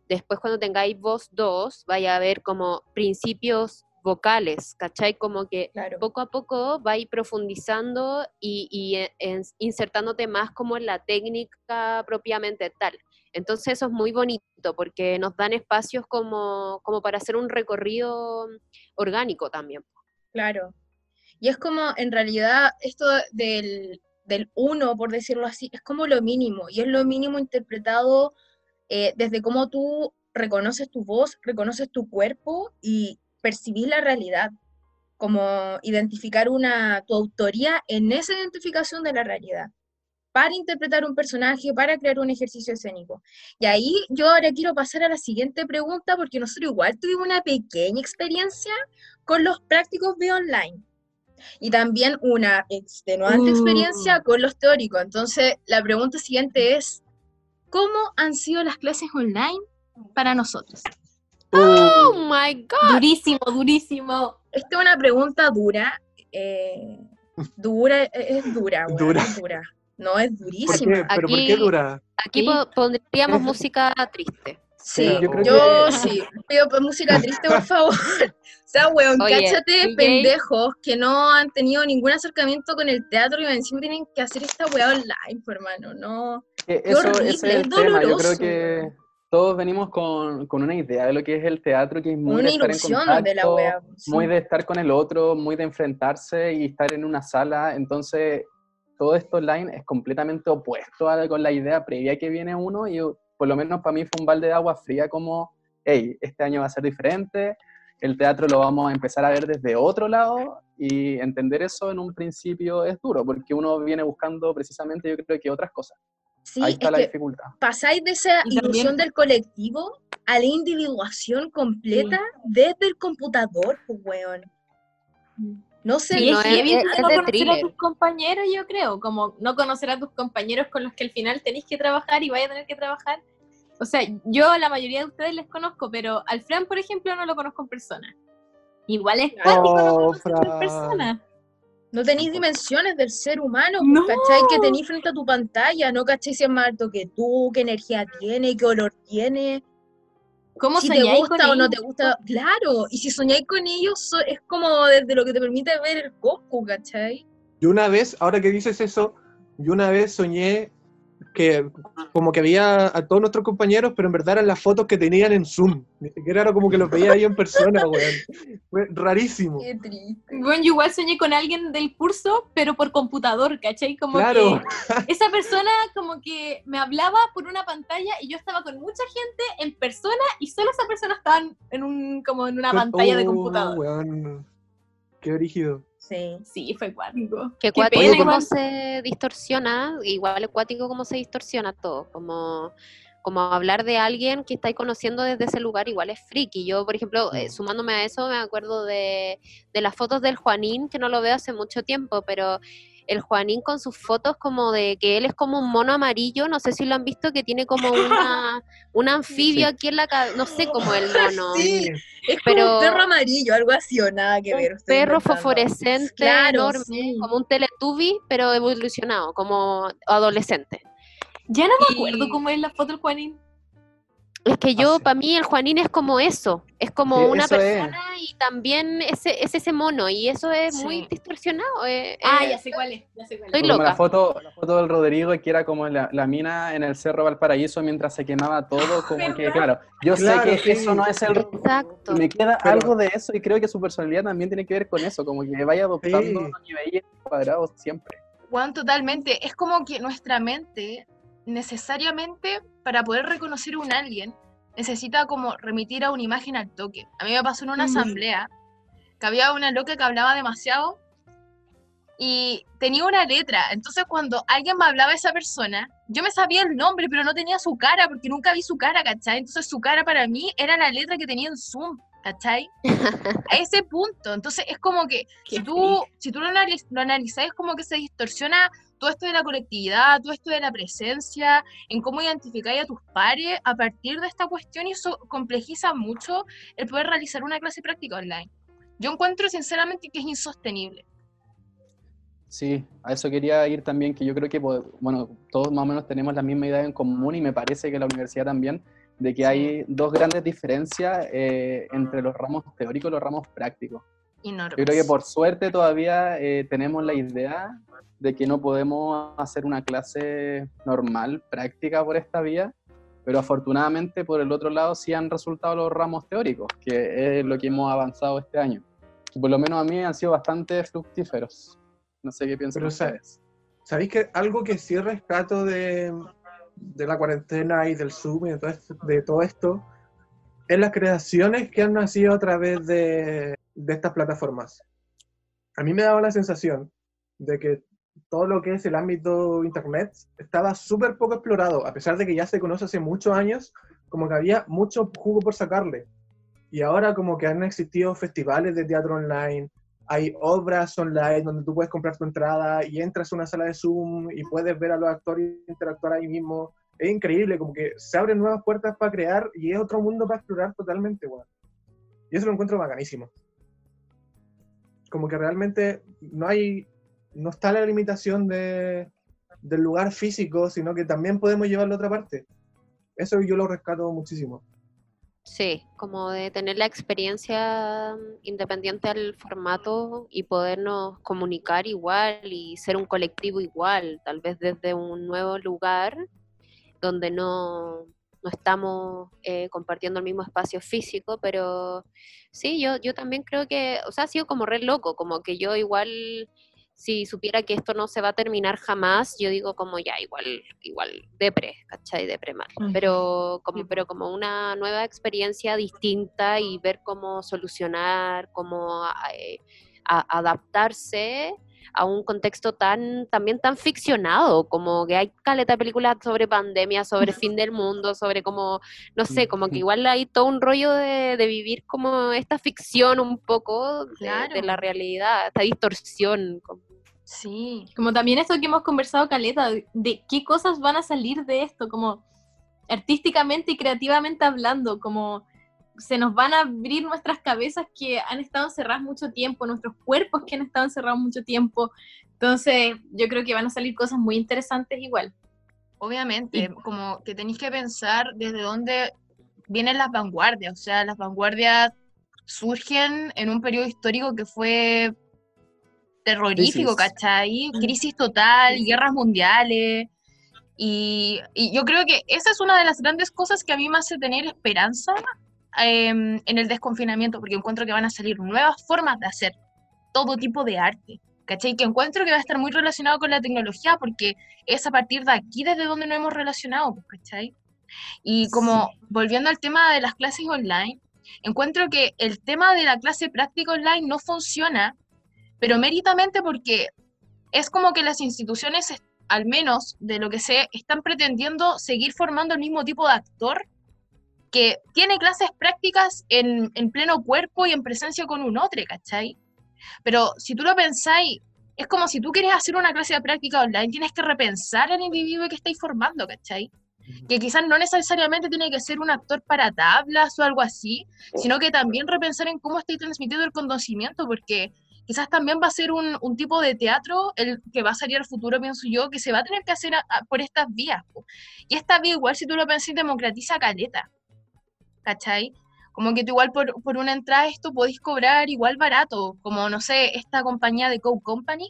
Después cuando tengáis voz 2, vaya a ver como principios vocales, ¿cachai? Como que claro. poco a poco va a ir profundizando y, y, en- insertándote más como en la técnica propiamente tal. Entonces eso es muy bonito porque nos dan espacios como, como para hacer un recorrido orgánico también. Claro. Y es como, en realidad, esto del, del uno, por decirlo así, es como lo mínimo, y es lo mínimo interpretado eh, desde cómo tú reconoces tu voz, reconoces tu cuerpo y percibís la realidad, como identificar una, tu autoría en esa identificación de la realidad, para interpretar un personaje, para crear un ejercicio escénico. Y ahí yo ahora quiero pasar a la siguiente pregunta, porque nosotros igual tuvimos una pequeña experiencia con los prácticos de online. Y también una extenuante Uh. experiencia con los teóricos. Entonces, la pregunta siguiente es, ¿cómo han sido las clases online para nosotros? ¡Oh, my God! Durísimo, durísimo. Esta es una pregunta dura. eh, dura, eh, es dura, weón, Dura. es dura. No, es ¿Por durísima. qué? ¿Pero por qué Aquí- dura? Aquí Sí. pondríamos música triste. Sí, yo que- sí. Pido música triste, por favor. O sea, weón, Oye, cáchate, DJ. pendejos que no han tenido ningún acercamiento con el teatro y encima tienen que hacer esta weá online, hermano. No. Eso, horrible, ese es es el tema. Yo creo doloroso, que. Todos venimos con, con una idea de lo que es el teatro, que es muy Una de estar en contacto, de la weá. pues, sí. muy de estar con el otro, muy de enfrentarse y estar en una sala. Entonces, todo esto online es completamente opuesto a con la idea previa que viene uno y por lo menos para mí fue un balde de agua fría como, hey, este año va a ser diferente, el teatro lo vamos a empezar a ver desde otro lado y entender eso en un principio es duro porque uno viene buscando precisamente yo creo que otras cosas. Sí, Ahí es está la que dificultad. pasáis de esa ilusión del colectivo a la individuación completa desde el computador, pues, weón. No sé, Sí, no, es es- es- no es conocer a tus compañeros, yo creo, como no conocer a tus compañeros con los que al final tenéis que trabajar y vaya a tener que trabajar. O sea, yo a la mayoría de ustedes les conozco, pero al Fran, por ejemplo, no lo conozco en persona. Igual es cuático no Oh, conocerlo en persona. No tenéis dimensiones del ser humano, No. pues, ¿cachai? Que tenéis frente a tu pantalla, no cachai si es más alto que tú, qué energía tiene, qué olor tiene, ¿Cómo si te gusta con o no ellos? te gusta. Claro, y si soñáis con ellos, so- es como desde lo que te permite ver el Goku, ¿cachai? Yo una vez, ahora que dices eso, yo una vez soñé que como que veía a todos nuestros compañeros, pero en verdad eran las fotos que tenían en Zoom. Ni siquiera era como que los veía yo en persona, weón. Fue rarísimo. Qué triste. Bueno, yo igual soñé con alguien del curso, pero por computador, ¿cachai? Como Claro. que esa persona como que me hablaba por una pantalla y yo estaba con mucha gente en persona y solo esa persona estaba en- un como en una pantalla de computador. weón. Qué brígido. Sí. Sí, fue cuático. Que Qué cuático cómo igual. se distorsiona, igual cuático cómo se distorsiona todo, como, como hablar de alguien que estáis conociendo desde ese lugar igual es friki. Yo, por ejemplo, eh, Mm. sumándome a eso, me acuerdo de, de las fotos del Juanín, que no lo veo hace mucho tiempo, pero el Juanín con sus fotos como de que él es como un mono amarillo, no sé si lo han visto, que tiene como una, un anfibio Sí. aquí en la cabeza, no sé cómo el mono. Sí, es como Pero- un perro amarillo, algo así o nada que ver. un perro inventando. fosforescente Claro, enorme, sí. como un teletubby, pero evolucionado, como adolescente. Ya no me Y- acuerdo cómo es la foto del Juanín. Es que yo, para mí, el Juanín es como eso, es como Sí, una es. persona y también ese, es ese mono, y eso es muy distorsionado. eh, Ah, eh, ya sé cuál es, ya sé cuál Estoy es. Como la loca. foto, la foto del Rodrigo que era como la, la mina en el Cerro Valparaíso mientras se quemaba todo, como que claro, yo Claro, sé que sí. eso no es el Exacto. y me queda Pero- algo de eso y creo que su personalidad también tiene que ver con eso, como que vaya adoptando niveles cuadrados siempre. Juan, totalmente. Es como que nuestra mente, necesariamente, para poder reconocer a un alguien, necesita como remitir a una imagen al toque. A mí me pasó en una asamblea que había una loca que hablaba demasiado y tenía una letra. Entonces, cuando alguien me hablaba de esa persona, yo me sabía el nombre, pero no tenía su cara, porque nunca vi su cara, ¿cachai? Entonces, su cara para mí era la letra que tenía en Zoom, ¿cachai? A ese punto. Entonces, es como que Qué si tú, si tú lo, analiz- lo analizas, es como que se distorsiona todo esto de la colectividad, todo esto de la presencia, en cómo identificáis a tus pares a partir de esta cuestión y eso complejiza mucho el poder realizar una clase práctica online. Yo encuentro sinceramente que es insostenible. Sí, a eso quería ir también, que yo creo que, po- bueno, todos más o menos tenemos la misma idea en común y me parece que la universidad también, de que hay dos grandes diferencias eh, entre los ramos teóricos y los ramos prácticos. Enormes. Yo creo que por suerte todavía eh, tenemos la idea de que no podemos hacer una clase normal, práctica por esta vía, pero afortunadamente por el otro lado sí han resultado los ramos teóricos, que es lo que hemos avanzado este año. Que por lo menos a mí han sido bastante fructíferos. No sé qué piensan Pero, ustedes. ¿Sabéis que algo que sí rescato de, de la cuarentena y del Zoom y de todo, esto, de todo esto es las creaciones que han nacido a través de, de estas plataformas? A mí me daba la sensación de que todo lo que es el ámbito internet estaba súper poco explorado, a pesar de que ya se conoce hace muchos años, como que había mucho jugo por sacarle. Y ahora como que han existido festivales de teatro online, hay obras online donde tú puedes comprar tu entrada y entras a una sala de Zoom y puedes ver a los actores interactuar ahí mismo. Es increíble, como que se abren nuevas puertas para crear y es otro mundo para explorar totalmente, weón. Y eso lo encuentro bacanísimo. Como que realmente no hay, no está la limitación de, del lugar físico, sino que también podemos llevarlo a otra parte. Eso yo lo rescato muchísimo. Sí, como de tener la experiencia mm, independiente al formato y podernos comunicar igual y ser un colectivo igual, tal vez desde un nuevo lugar donde no, no estamos eh, compartiendo el mismo espacio físico, pero sí, yo, yo también creo que, o sea, ha sido como re loco, como que yo igual, si supiera que esto no se va a terminar jamás, yo digo como ya, igual, igual, depre, ¿cachai? Depre mal. Pero como, pero como una nueva experiencia distinta y ver cómo solucionar, cómo eh, a- adaptarse a un contexto tan también tan ficcionado, como que hay caleta de películas sobre pandemia, sobre fin del mundo, sobre como, no sé, como que igual hay todo un rollo de, de vivir como esta ficción un poco de, la realidad, esta distorsión. como- Sí, Como también esto que hemos conversado, Caleta, de qué cosas van a salir de esto, como artísticamente y creativamente hablando, como se nos van a abrir nuestras cabezas que han estado encerradas mucho tiempo, nuestros cuerpos que han estado encerrados mucho tiempo. Entonces, yo creo que van a salir cosas muy interesantes igual. obviamente, como que tenéis que pensar desde dónde vienen las vanguardias. O sea, las vanguardias surgen en un periodo histórico que fue terrorífico, Crisis. ¿cachai? Crisis total, guerras mundiales. Y, y yo creo que esa es una de las grandes cosas que a mí me hace tener esperanza em, en el desconfinamiento, porque encuentro que van a salir nuevas formas de hacer todo tipo de arte. ¿Cachai? Que encuentro que va a estar muy relacionado con la tecnología, porque es a partir de aquí desde donde nos hemos relacionado, pues, ¿cachai? Y como volviendo al tema de las clases online, encuentro que el tema de la clase práctica online no funciona, pero méritamente porque es como que las instituciones, es- al menos de lo que sé, están pretendiendo seguir formando el mismo tipo de actor que tiene clases prácticas en, en pleno cuerpo y en presencia con un otro, ¿cachai? Pero si tú lo pensáis, es como si tú quieres hacer una clase de práctica online, tienes que repensar al individuo que estáis formando, ¿cachai? Que quizás no necesariamente tiene que ser un actor para tablas o algo así, sino que también repensar en cómo estáis transmitiendo el conocimiento, porque quizás también va a ser un, un tipo de teatro el que va a salir al futuro, pienso yo, que se va a tener que hacer a- a- por estas vías. po. Y esta vía, igual si tú lo pensás, democratiza caleta. ¿Cachai? Como que tú igual por, por una entrada esto podéis cobrar igual barato, como no sé, esta compañía de Coke Company,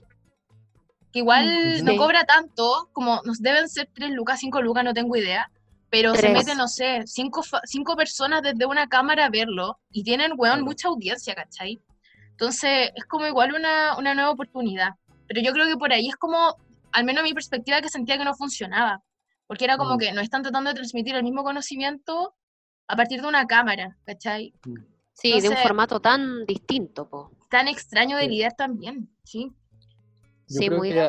que igual Mm, no sí. cobra tanto, como nos deben ser 3 lucas, 5 lucas, no tengo idea, pero se Tres. meten, no sé, 5 cinco personas desde una cámara a verlo y tienen, weón, mucha audiencia, ¿cachai? Entonces es como igual una, una nueva oportunidad. Pero yo creo que por ahí es como, al menos mi perspectiva, que sentía que no funcionaba. Porque era como Mm. que no están tratando de transmitir el mismo conocimiento a partir de una cámara, ¿cachai? Sí, de un Entonces- formato tan distinto, po. Tan extraño de Sí. lidiar también, ¿sí? Yo Sí, creo muy que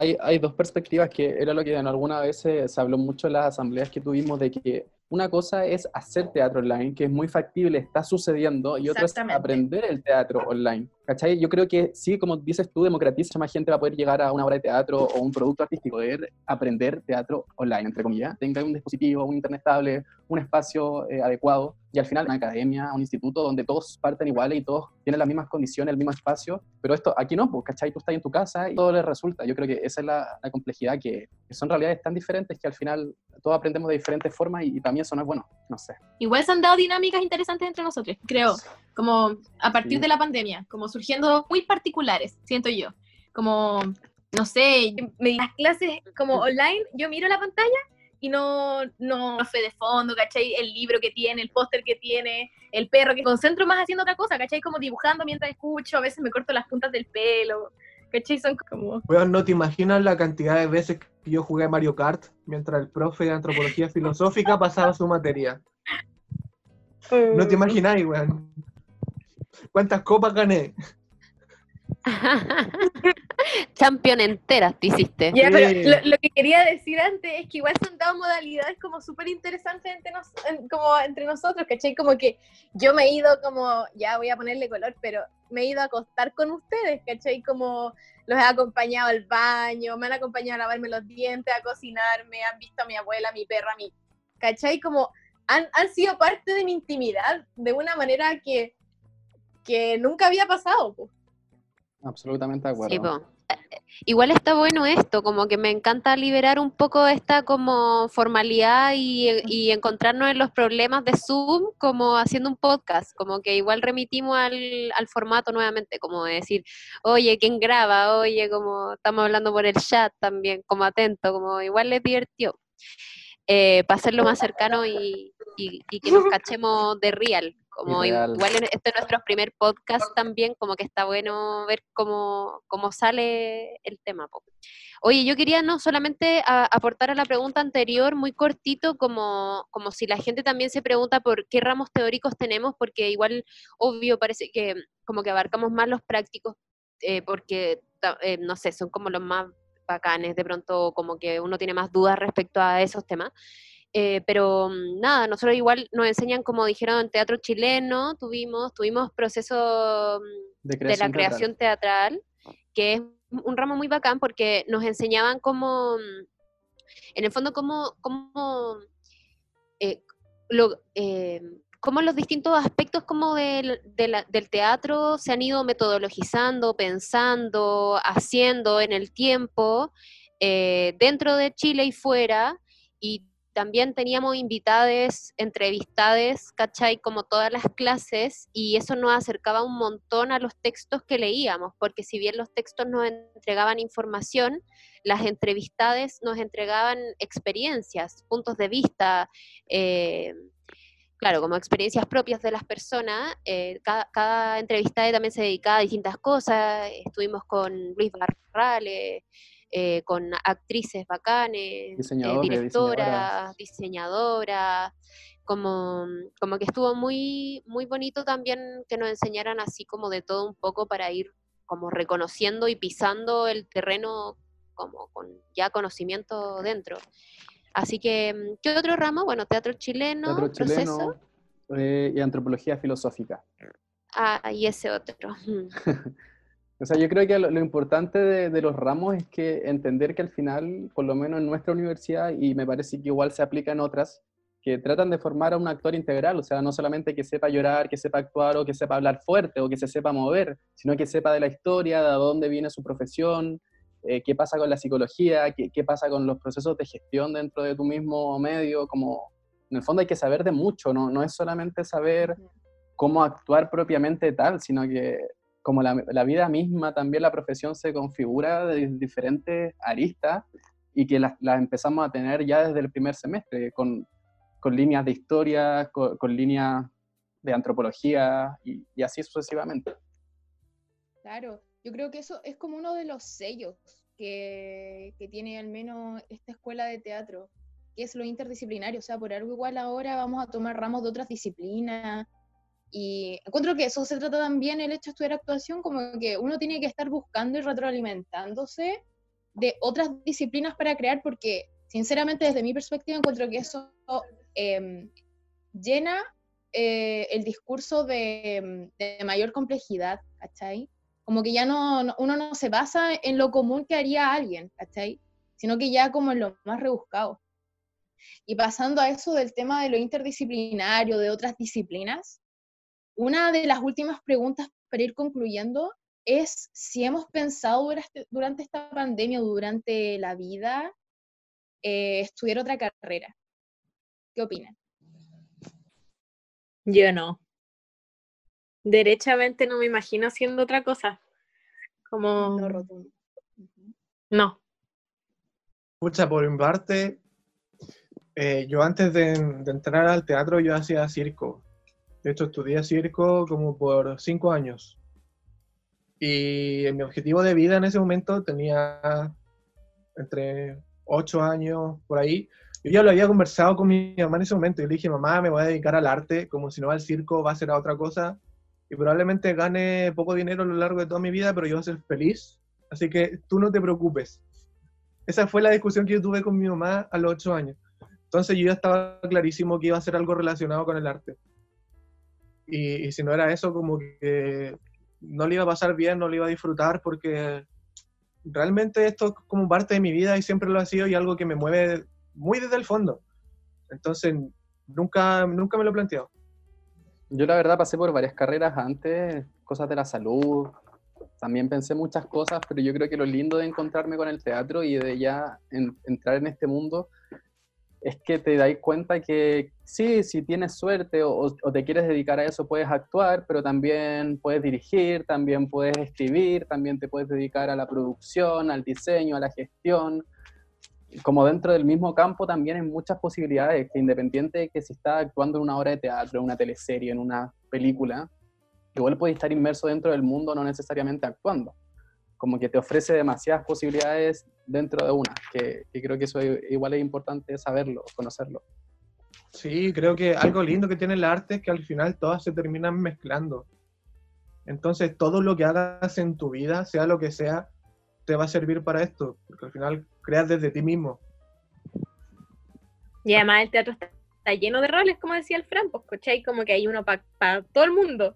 hay, hay dos perspectivas que era lo que en alguna vez se, se habló mucho en las asambleas que tuvimos de que una cosa es hacer teatro online, que es muy factible, está sucediendo, y otra es aprender el teatro online. ¿Cachai? Yo creo que sí, como dices tú, democratiza, más gente va a poder llegar a una obra de teatro o un producto artístico, poder aprender teatro online, entre comillas, tenga un dispositivo, un internet estable, un espacio eh, adecuado, y al final una academia, un instituto donde todos parten iguales y todos tienen las mismas condiciones, el mismo espacio, pero esto aquí no, pues, ¿cachai? Tú estás en tu casa y todo les resulta. Yo creo que esa es la, la complejidad, que, que son realidades tan diferentes que al final todos aprendemos de diferentes formas y, y también eso no es bueno, no sé. Igual se han dado dinámicas interesantes entre nosotros, creo, como a partir Sí. de la pandemia, como surgiendo muy particulares, siento yo. Como, no sé, me- las clases como online, yo miro la pantalla y no, no, no fe de fondo, ¿cachai? El libro que tiene, el póster que tiene, el perro, que concentro más haciendo otra cosa, ¿cachai? Como dibujando mientras escucho, a veces me corto las puntas del pelo, ¿cachai? Son como... Weón, no te imaginas la cantidad de veces que yo jugué Mario Kart mientras el profe de antropología filosófica pasaba su materia. No te imagináis, weón. ¿Cuántas copas gané? Champion enteras te hiciste. Ya, pero lo, lo que quería decir antes es que igual se han dado modalidades como súper interesantes entre, nos- en- como entre nosotros, ¿cachai? Como que yo me he ido como, ya voy a ponerle color, pero me he ido a acostar con ustedes, ¿cachai? Como los he acompañado al baño, me han acompañado a lavarme los dientes, a cocinarme, han visto a mi abuela, a mi perra, a mi... ¿cachai? Como han, han sido parte de mi intimidad de una manera que, que nunca había pasado, po. Absolutamente de acuerdo. Sí, po. Eh, Igual está bueno esto, como que me encanta liberar un poco esta como formalidad y, y encontrarnos en los problemas de Zoom como haciendo un podcast, como que igual remitimos al, al formato nuevamente, como de decir, oye, ¿quién graba? Oye, como estamos hablando por el chat también, como atento, como igual les divirtió. Eh, para hacerlo más cercano y, y- y que nos cachemos de real. Como igual en- este es nuestro primer podcast también, como que está bueno ver cómo, cómo sale el tema. Oye, yo quería no solamente a- aportar a la pregunta anterior, muy cortito, como, como si la gente también se pregunta por qué ramos teóricos tenemos, porque igual, obvio, parece que como que abarcamos más los prácticos, eh, porque, eh, no sé, son como los más bacanes, de pronto como que uno tiene más dudas respecto a esos temas. Eh, pero mm, nada, nosotros igual nos enseñan, como dijeron, en teatro chileno, tuvimos, tuvimos proceso mm, De, de la creación teatral, que es un ramo muy bacán porque nos enseñaban cómo, mm, en el fondo, cómo, cómo, eh, lo- eh, cómo los distintos aspectos como del, de la- del teatro se han ido metodologizando, pensando, haciendo en el tiempo, eh, dentro de Chile y fuera, y también teníamos invitades, entrevistades, ¿cachai? Como todas las clases, y eso nos acercaba un montón a los textos que leíamos, porque si bien los textos nos entregaban información, las entrevistades nos entregaban experiencias, puntos de vista, eh, claro, como experiencias propias de las personas. eh, cada, cada entrevistada también se dedicaba a distintas cosas. Estuvimos con Luis Barrales, eh, con actrices bacanes, eh, directoras, diseñadoras. Como, como que estuvo muy, muy bonito también que nos enseñaran así como de todo un poco para ir como reconociendo y pisando el terreno como con ya conocimiento dentro. Así que, mm, ¿qué otro ramo? Bueno, teatro chileno, Teatro proceso. chileno eh, y antropología filosófica. Ah, y ese otro. O sea, yo creo que lo, lo importante de, de los ramos es que entender que al final, por lo menos en nuestra universidad, y me parece que igual se aplica en otras, que tratan de formar a un actor integral, o sea, no solamente que sepa llorar, que sepa actuar o que sepa hablar fuerte o que se sepa mover, sino que sepa de la historia, de dónde viene su profesión, eh, qué pasa con la psicología, qué, qué pasa con los procesos de gestión dentro de tu mismo medio, como en el fondo hay que saber de mucho, no, no es solamente saber cómo actuar propiamente tal, sino que como la, la vida misma, también la profesión se configura de diferentes aristas y que las, las empezamos a tener ya desde el primer semestre, con, con líneas de historia, con, con líneas de antropología y, y así sucesivamente. Claro, yo creo que eso es como uno de los sellos que, que tiene al menos esta escuela de teatro, que es lo interdisciplinario. O sea, por algo igual ahora vamos a tomar ramos de otras disciplinas. Y encuentro que eso se trata también el hecho de estudiar actuación, como que uno tiene que estar buscando y retroalimentándose de otras disciplinas para crear, porque sinceramente desde mi perspectiva encuentro que eso em, llena eh, el discurso de, de mayor complejidad, ¿cachai? Como que ya no, no- uno no se basa en lo común que haría alguien, ¿cachai? Sino que ya como en lo más rebuscado. Y pasando a eso del tema de lo interdisciplinario, de otras disciplinas, una de las últimas preguntas para ir concluyendo es si hemos pensado durante, durante esta pandemia o durante la vida eh, estudiar otra carrera. ¿Qué opinan? Yo no. Derechamente no me imagino haciendo otra cosa. Como, No rotundo. Ujú. no. Pucha, por mi parte, eh, yo antes de, de entrar al teatro yo hacía circo. De hecho, estudié circo como por cinco años. Y en mi objetivo de vida en ese momento tenía entre ocho años por ahí. Yo ya lo había conversado con mi mamá en ese momento y le dije, mamá, me voy a dedicar al arte, como si no al circo, va a ser a otra cosa. Y probablemente gane poco dinero a lo largo de toda mi vida, pero yo voy a ser feliz. Así que tú no te preocupes. Esa fue la discusión que yo tuve con mi mamá a los ocho años. Entonces yo ya estaba clarísimo que iba a ser algo relacionado con el arte. Y, y si no era eso, como que no le iba a pasar bien, no le iba a disfrutar, porque realmente esto es como parte de mi vida y siempre lo ha sido y algo que me mueve muy desde el fondo. Entonces nunca, nunca me lo he planteado. Yo la verdad pasé por varias carreras antes, cosas de la salud, también pensé muchas cosas, pero yo creo que lo lindo de encontrarme con el teatro y de ya en- entrar en este mundo es que te dais cuenta que sí, si tienes suerte o, te quieres dedicar a eso, puedes actuar, pero también puedes dirigir, también puedes escribir, también te puedes dedicar a la producción, al diseño, a la gestión. Como dentro del mismo campo también hay muchas posibilidades, que independiente de que si estás actuando en una obra de teatro, en una teleserie, en una película, igual puedes estar inmerso dentro del mundo, no necesariamente actuando. Como que te ofrece demasiadas posibilidades dentro de una, que, que creo que eso i- igual es importante saberlo, conocerlo. Sí, creo que algo lindo que tiene el arte es que al final todas se terminan mezclando. Entonces, todo lo que hagas en tu vida, sea lo que sea, te va a servir para esto, porque al final creas desde ti mismo. Y además el teatro está, está lleno de roles, como decía el Fran, pues, ¿cachai? Como que hay uno para todo el mundo.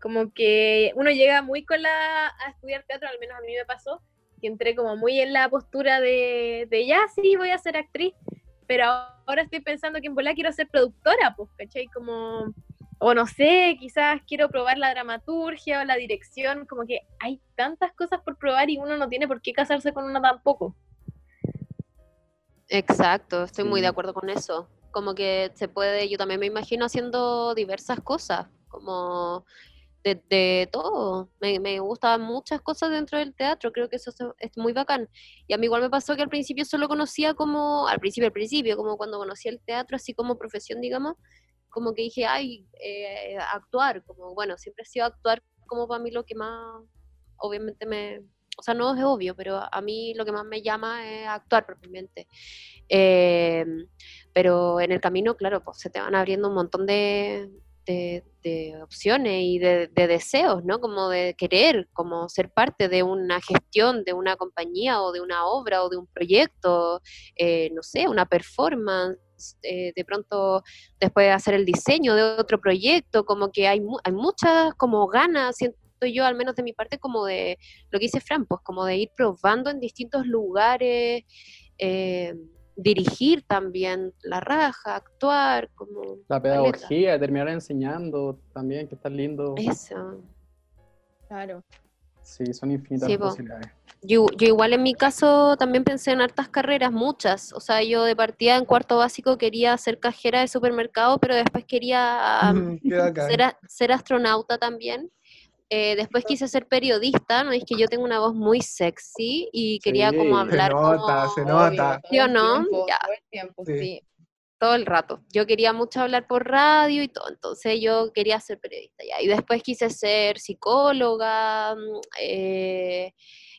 Como que uno llega muy con la a estudiar teatro, al menos a mí me pasó, que entré como muy en la postura de, de ya sí, voy a ser actriz, pero ahora estoy pensando que en volar quiero ser productora, pues, ¿cachai? Como, o no sé, quizás quiero probar la dramaturgia o la dirección, como que hay tantas cosas por probar y uno no tiene por qué casarse con una tampoco. Exacto, estoy muy de acuerdo con eso. Como que se puede, yo también me imagino haciendo diversas cosas, como de, de todo. Me, me gustan muchas cosas dentro del teatro, creo que eso es muy bacán. Y a mí igual me pasó que al principio solo conocía como, al principio, al principio, como cuando conocí el teatro así como profesión, digamos, como que dije, ay, eh, actuar, como bueno, siempre ha sido actuar como para mí lo que más, obviamente me, o sea, no es obvio, pero a mí lo que más me llama es actuar propiamente. Eh, pero en el camino, claro, pues se te van abriendo un montón de, de- de opciones y de, de deseos, ¿no? Como de querer, como ser parte de una gestión, de una compañía o de una obra o de un proyecto, eh, no sé, una performance. eh, de pronto después de hacer el diseño de otro proyecto, como que hay, hay muchas como ganas, siento yo al menos de mi parte, como de lo que dice Fran, pues como de ir probando en distintos lugares, eh, dirigir también la raja, actuar, como La pedagogía, terminar enseñando también, que está lindo. Eso. Claro. Sí, son infinitas Sí, posibilidades. Yo, yo igual en mi caso también pensé en hartas carreras, muchas. O sea, yo de partida en cuarto básico quería ser cajera de supermercado, pero después quería um, ser astronauta también. Eh, después quise ser periodista, no es que yo tengo una voz muy sexy y quería Sí, como se hablar nota, como se nota. todo ¿Sí o el no? tiempo, Ya. todo el tiempo, Sí. sí. todo el rato. Yo quería mucho hablar por radio y todo, entonces yo quería ser periodista ya. Y después quise ser psicóloga, mm, eh,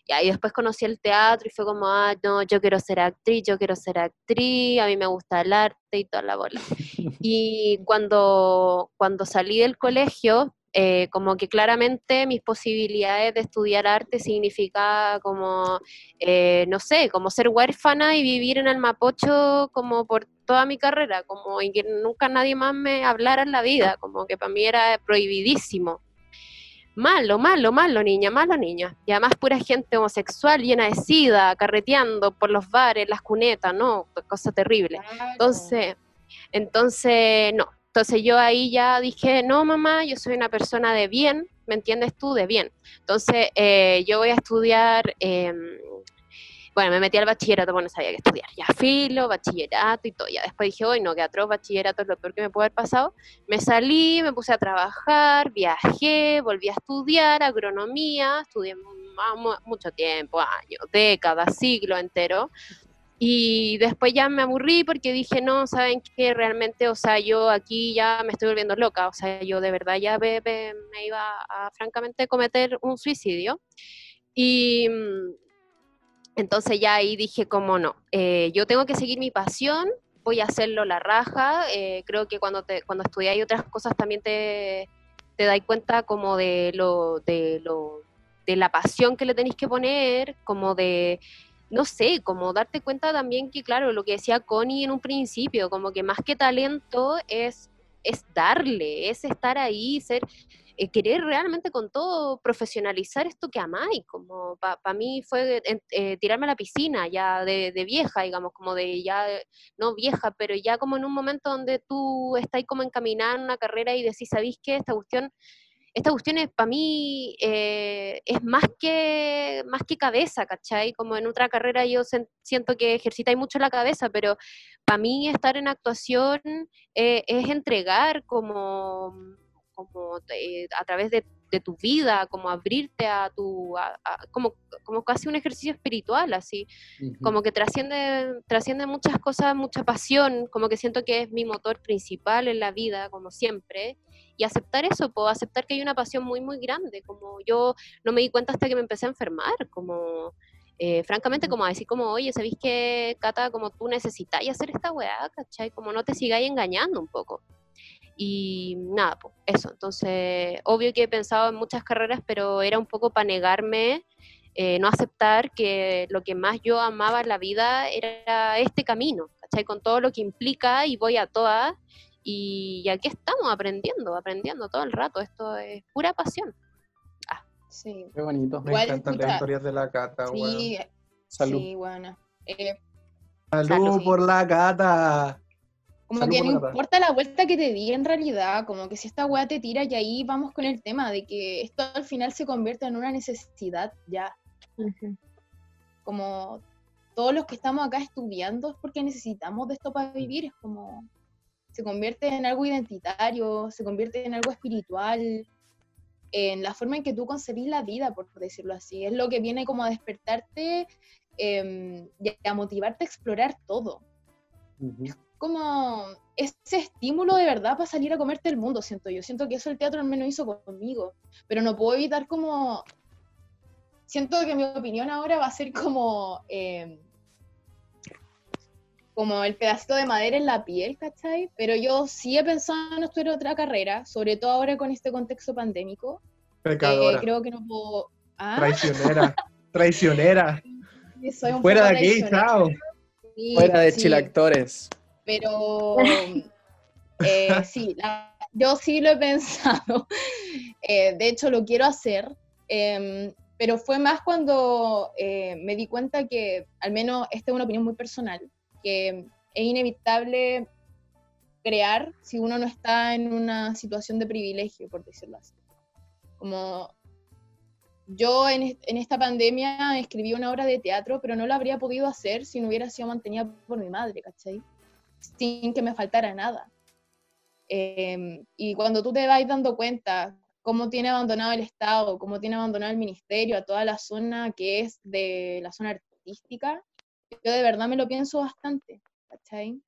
ya, y después conocí el teatro y fue como, ah, no, yo quiero ser actriz, yo quiero ser actriz, a mí me gusta el arte y toda la bola. Y cuando, cuando salí del colegio, eh, como que claramente mis posibilidades de estudiar arte significaba como, eh, no sé, como ser huérfana y vivir en el Mapocho como por toda mi carrera, como y que nunca nadie más me hablara en la vida, como que para mí era prohibidísimo. Malo, malo, malo, niña, malo, niña. Y además pura gente homosexual llena de sida, carreteando por los bares, las cunetas, ¿no? Cosa terrible. Entonces, entonces, no. Entonces yo ahí ya dije, no, mamá, yo soy una persona de bien, ¿me entiendes tú? De bien. Entonces, eh, yo voy a estudiar, eh, bueno, me metí al bachillerato, bueno, sabía que estudiar, ya filo, bachillerato y todo. Ya después dije, hoy no, que atroz bachillerato es lo peor que me puede haber pasado. Me salí, me puse a trabajar, viajé, volví a estudiar agronomía, estudié mu- mu- mucho tiempo, años, décadas, siglo entero. Y después ya me aburrí porque dije, no, ¿saben qué? Realmente, o sea, yo aquí ya me estoy volviendo loca, o sea, yo de verdad ya me, me- me iba a, francamente, cometer un suicidio. Y mm, entonces ya ahí dije, como no, eh, yo tengo que seguir mi pasión, voy a hacerlo la raja, eh, creo que cuando, te, cuando estudiáis otras cosas también te, te dais cuenta como de lo, de lo, de la pasión que le tenéis que poner, como de, no sé, como darte cuenta también que, claro, lo que decía Connie en un principio, como que más que talento es, es darle, es estar ahí, ser, eh, querer realmente con todo profesionalizar esto que amáis, como para mí fue eh, tirarme a la piscina ya de, de vieja, digamos, como de ya, no vieja, pero ya como en un momento donde tú estás como encaminada en una carrera y decís, ¿sabéis qué? Esta cuestión esta cuestión es para mí eh, es más que más que cabeza, ¿cachai? Como en otra carrera yo siento que ejercitáis mucho la cabeza, pero para mí estar en actuación eh, es entregar como, como eh, a través de, de tu vida, como abrirte a tu, a- a- como, como casi un ejercicio espiritual, así. Como que trasciende, trasciende muchas cosas, mucha pasión, como que siento que es mi motor principal en la vida, como siempre, y aceptar eso, puedo aceptar que hay una pasión muy, muy grande, como yo no me di cuenta hasta que me empecé a enfermar, como, eh, francamente, como a decir como, oye, ¿sabéis que, Cata, como tú necesitáis hacer esta weá, ¿cachai? Como no te sigáis engañando un poco. Y nada, pues eso. Entonces, obvio que he pensado en muchas carreras, pero era un poco para negarme eh, no aceptar que lo que más yo amaba en la vida era este camino, ¿cachai? Con todo lo que implica y voy a todas. Y, y aquí estamos aprendiendo, aprendiendo todo el rato. Esto es pura pasión. Sí, Qué bonito. Me Igual, encantan las historias de la cata, sí, Salud. sí, bueno. Eh, Salud Salud. por la cata. Como Salud que no importa la vuelta que te di en realidad, como que si esta weá te tira y ahí vamos con el tema de que esto al final se convierte en una necesidad ya. Como todos los que estamos acá estudiando es porque necesitamos de esto para vivir, es como se convierte en algo identitario, se convierte en algo espiritual, en la forma en que tú concebís la vida, por decirlo así. Es lo que viene como a despertarte em, y a motivarte a explorar todo Ujú. como ese estímulo de verdad para salir a comerte el mundo, siento yo. Siento que eso el teatro al menos hizo conmigo, pero no puedo evitar como... Siento que mi opinión ahora va a ser como... eh, como el pedacito de madera en la piel, ¿cachai? Pero yo sí he pensado en estudiar otra carrera, sobre todo ahora con este contexto pandémico. que Pecadora. creo que no puedo... Ah, Traicionera. Traicionera. soy un Fuera de aquí, chao. Sí, Fuera de sí. chilactores. pero eh, sí, la- yo sí lo he pensado. Eh, de hecho, lo quiero hacer, em, pero fue más cuando eh, me di cuenta que, al menos esta es una opinión muy personal, que es inevitable crear si uno no está en una situación de privilegio, por decirlo así. Como yo en, en esta pandemia escribí una obra de teatro, pero no la habría podido hacer si no hubiera sido mantenida por mi madre, ¿cachai? Sin que me faltara nada. Em, y cuando tú te vas dando cuenta cómo tiene abandonado el Estado, cómo tiene abandonado el ministerio a toda la zona que es de la zona artística, yo de verdad me lo pienso bastante, ¿cachai?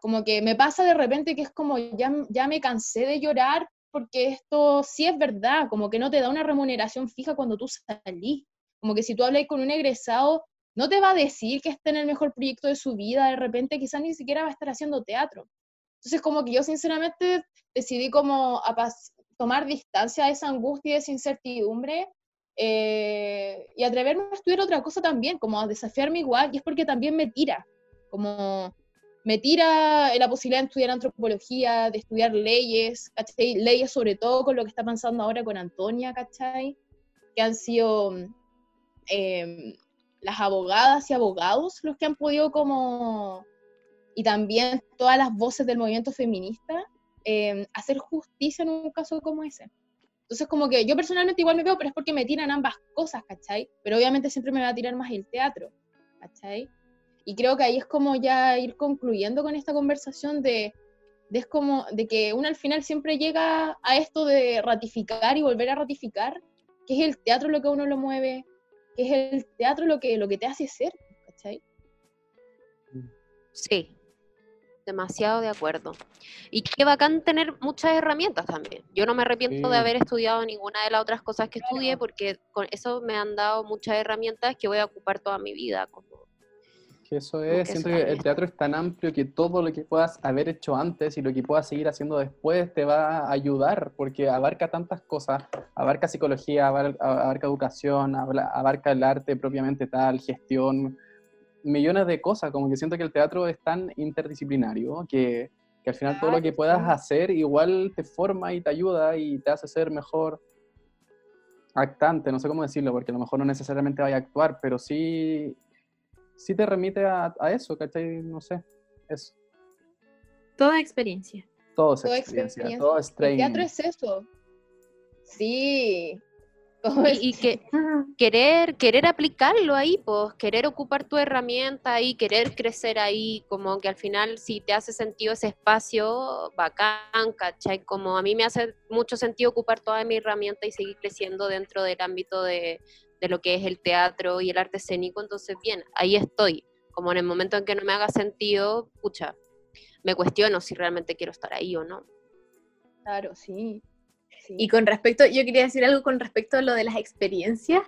Como que me pasa de repente que es como, ya, ya me cansé de llorar porque esto sí es verdad, como que no te da una remuneración fija cuando tú salís. Como que si tú hablas con un egresado, no te va a decir que esté en el mejor proyecto de su vida, de repente quizás ni siquiera va a estar haciendo teatro. Entonces como que yo sinceramente decidí como apas- tomar distancia de esa angustia y de esa incertidumbre eh, y atreverme a estudiar otra cosa también, como a desafiarme igual, y es porque también me tira, como me tira la posibilidad de estudiar antropología, de estudiar leyes, ¿cachai? Leyes sobre todo con lo que está pasando ahora con Antonia, ¿cachai? Que han sido em, las abogadas y abogados los que han podido como, y también todas las voces del movimiento feminista, em, hacer justicia en un caso como ese. Entonces como que yo personalmente igual me veo, pero es porque me tiran ambas cosas, ¿cachai? Pero obviamente siempre me va a tirar más el teatro, ¿cachai? Y creo que ahí es como ya ir concluyendo con esta conversación de, de, es como, de que uno al final siempre llega a esto de ratificar y volver a ratificar, que es el teatro lo que uno lo mueve, que es el teatro lo que, lo que te hace ser, ¿cachai? Sí, demasiado de acuerdo. Y qué bacán tener muchas herramientas también. Yo no me arrepiento de Sí. haber estudiado ninguna de las otras cosas que estudié Claro. porque con eso me han dado muchas herramientas que voy a ocupar toda mi vida. Como... Que eso es, siento que el teatro es tan amplio que todo lo que puedas haber hecho antes y lo que puedas seguir haciendo después te va a ayudar, porque abarca tantas cosas, abarca psicología, abar- abarca educación, abarca el arte propiamente tal, gestión, millones de cosas, como que siento que el teatro es tan interdisciplinario que, que al final todo lo que puedas sí. hacer igual te forma y te ayuda y te hace ser mejor actante, no sé cómo decirlo, porque a lo mejor no necesariamente vaya a actuar, pero sí, sí te remite a, a eso, ¿cachai? No sé, es Toda experiencia. todo es experiencia, experiencia. todo es El training. teatro es eso. Sí. Y que querer, querer aplicarlo ahí, pues, querer ocupar tu herramienta ahí, querer crecer ahí, como que al final si te hace sentido ese espacio, bacán, ¿cachai? Como a mí me hace mucho sentido ocupar toda mi herramienta y seguir creciendo dentro del ámbito de, de lo que es el teatro y el arte escénico, entonces bien, ahí estoy. Como en el momento en que no me haga sentido, pucha, me cuestiono si realmente quiero estar ahí o no. Claro, sí. Sí. Y con respecto, yo quería decir algo con respecto a lo de las experiencias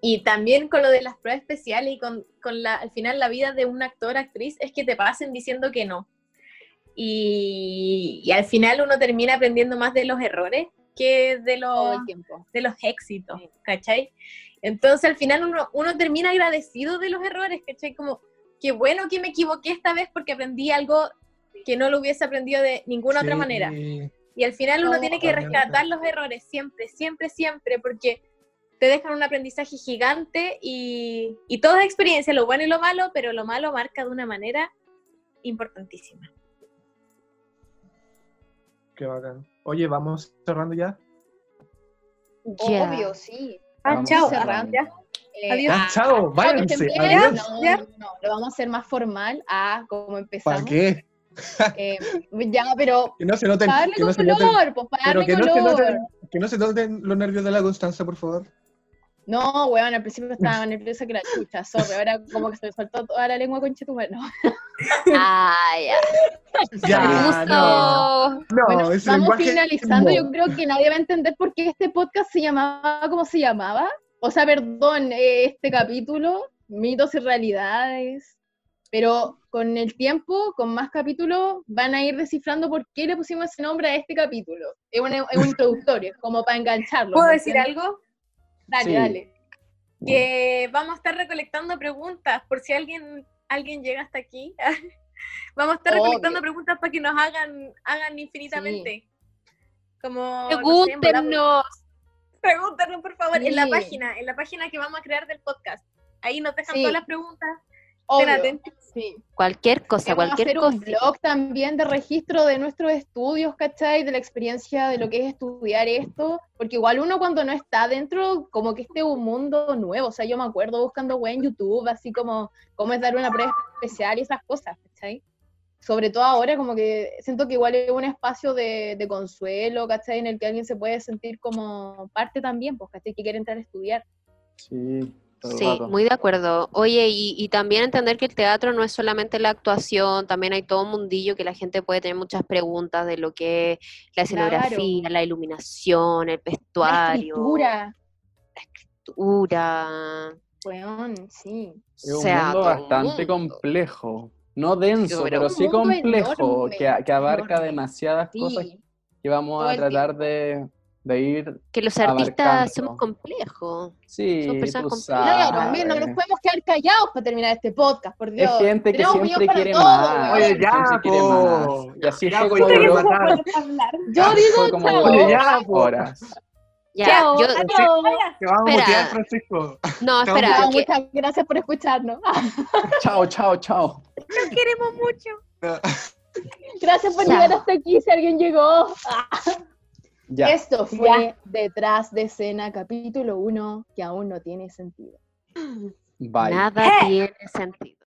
y también con lo de las pruebas especiales y con, con la, al final la vida de un actor, actriz, es que te pasen diciendo que no. Y, y al final uno termina aprendiendo más de los errores que de los, el tiempo. de los éxitos, Sí. ¿cachai? Entonces al final uno, uno termina agradecido de los errores, ¿cachai? Como, qué bueno que me equivoqué esta vez porque aprendí algo que no lo hubiese aprendido de ninguna otra Sí, manera. Y al final uno No, tiene que rescatar los errores siempre, siempre, siempre, porque te dejan un aprendizaje gigante y, y todo es experiencia, lo bueno y lo malo, pero lo malo marca de una manera importantísima. Qué bacán. Oye, vamos cerrando ya. Ya. Obvio, sí. Ah, Vamos chao. cerrando. Ya. Eh, Adiós. Ah, chao, váyanse. Adiós. No, no, no, lo vamos a hacer más formal. Ah, como empezamos. ¿Para qué? Eh, ya, pero Que no se noten. para darle Que no se noten, color, pues para darle que no, se color. noten, que no se noten los nervios de la Constanza, por favor. No, weón, al principio estaba más nerviosa que la chucha, sorry, ahora como que se me soltó toda la lengua con chetumar, no. Ah, ya. Ya, no. Gusto. No, bueno, vamos lenguaje finalizando, no. yo creo que nadie va a entender por qué este podcast se llamaba como se llamaba. O sea, perdón, eh, este capítulo, mitos y realidades. Pero con el tiempo, con más capítulos, van a ir descifrando por qué le pusimos ese nombre a este capítulo. Es un, es un introductorio, como para engancharlo. ¿Puedo ¿me decir algo? Dale, Sí. dale. Que vamos a estar recolectando preguntas, por si alguien, alguien llega hasta aquí. vamos a estar Obvio. recolectando preguntas para que nos hagan, hagan infinitamente. Como, no sé, en verdad, Pregúntenos. Pregúntanos, por favor, en la Sí. página, en la página que vamos a crear del podcast. Ahí nos dejan Sí. todas las preguntas. Estén atentos. Sí. Cualquier cosa, Vamos cualquier hacer cosa. un blog también de registro de nuestros estudios, ¿cachai? De la experiencia de lo que es estudiar esto, porque igual uno cuando no está dentro, como que este es un mundo nuevo, o sea, yo me acuerdo buscando web en YouTube, así como cómo es dar una prueba especial y esas cosas, ¿cachai? Sobre todo ahora, como que siento que igual es un espacio de, de consuelo, ¿cachai? En el que alguien se puede sentir como parte también, pues, ¿cachai? Que quiere entrar a estudiar. Sí, Sí, rato. muy de acuerdo. Oye, y, y también entender que el teatro no es solamente la actuación, también hay todo un mundillo que la gente puede tener muchas preguntas de lo que es la Claro. escenografía, la iluminación, el La vestuario, escritura, escritura. weón, sí. Es o un sea, mundo bastante mundo. complejo. No denso, pero sí complejo, enorme, que, que abarca enorme. demasiadas cosas que vamos todo a tratar de, de ir. Que los artistas Abarcando. somos complejos. Sí, Son personas tú complicadas. Claro, no nos podemos quedar callados para terminar este podcast, por Es Dios. gente que Tenemos siempre quiere todo, más. Oye, ya, po. más. Y así Ya, fue como hablar. Yo fue digo como chao. duró ya, horas. Ya, Chao, yo, adiós. Te vamos a Espera. mutear, Francisco. no, Chao, espera, Chao, que- muchas gracias por escucharnos. Chao, chao, chao. Los queremos mucho. Gracias por Chao. llegar hasta aquí, si alguien llegó. Ya. Esto fue Detrás de Escena, capítulo 1, que aún no tiene sentido. Bye. nada tiene sentido.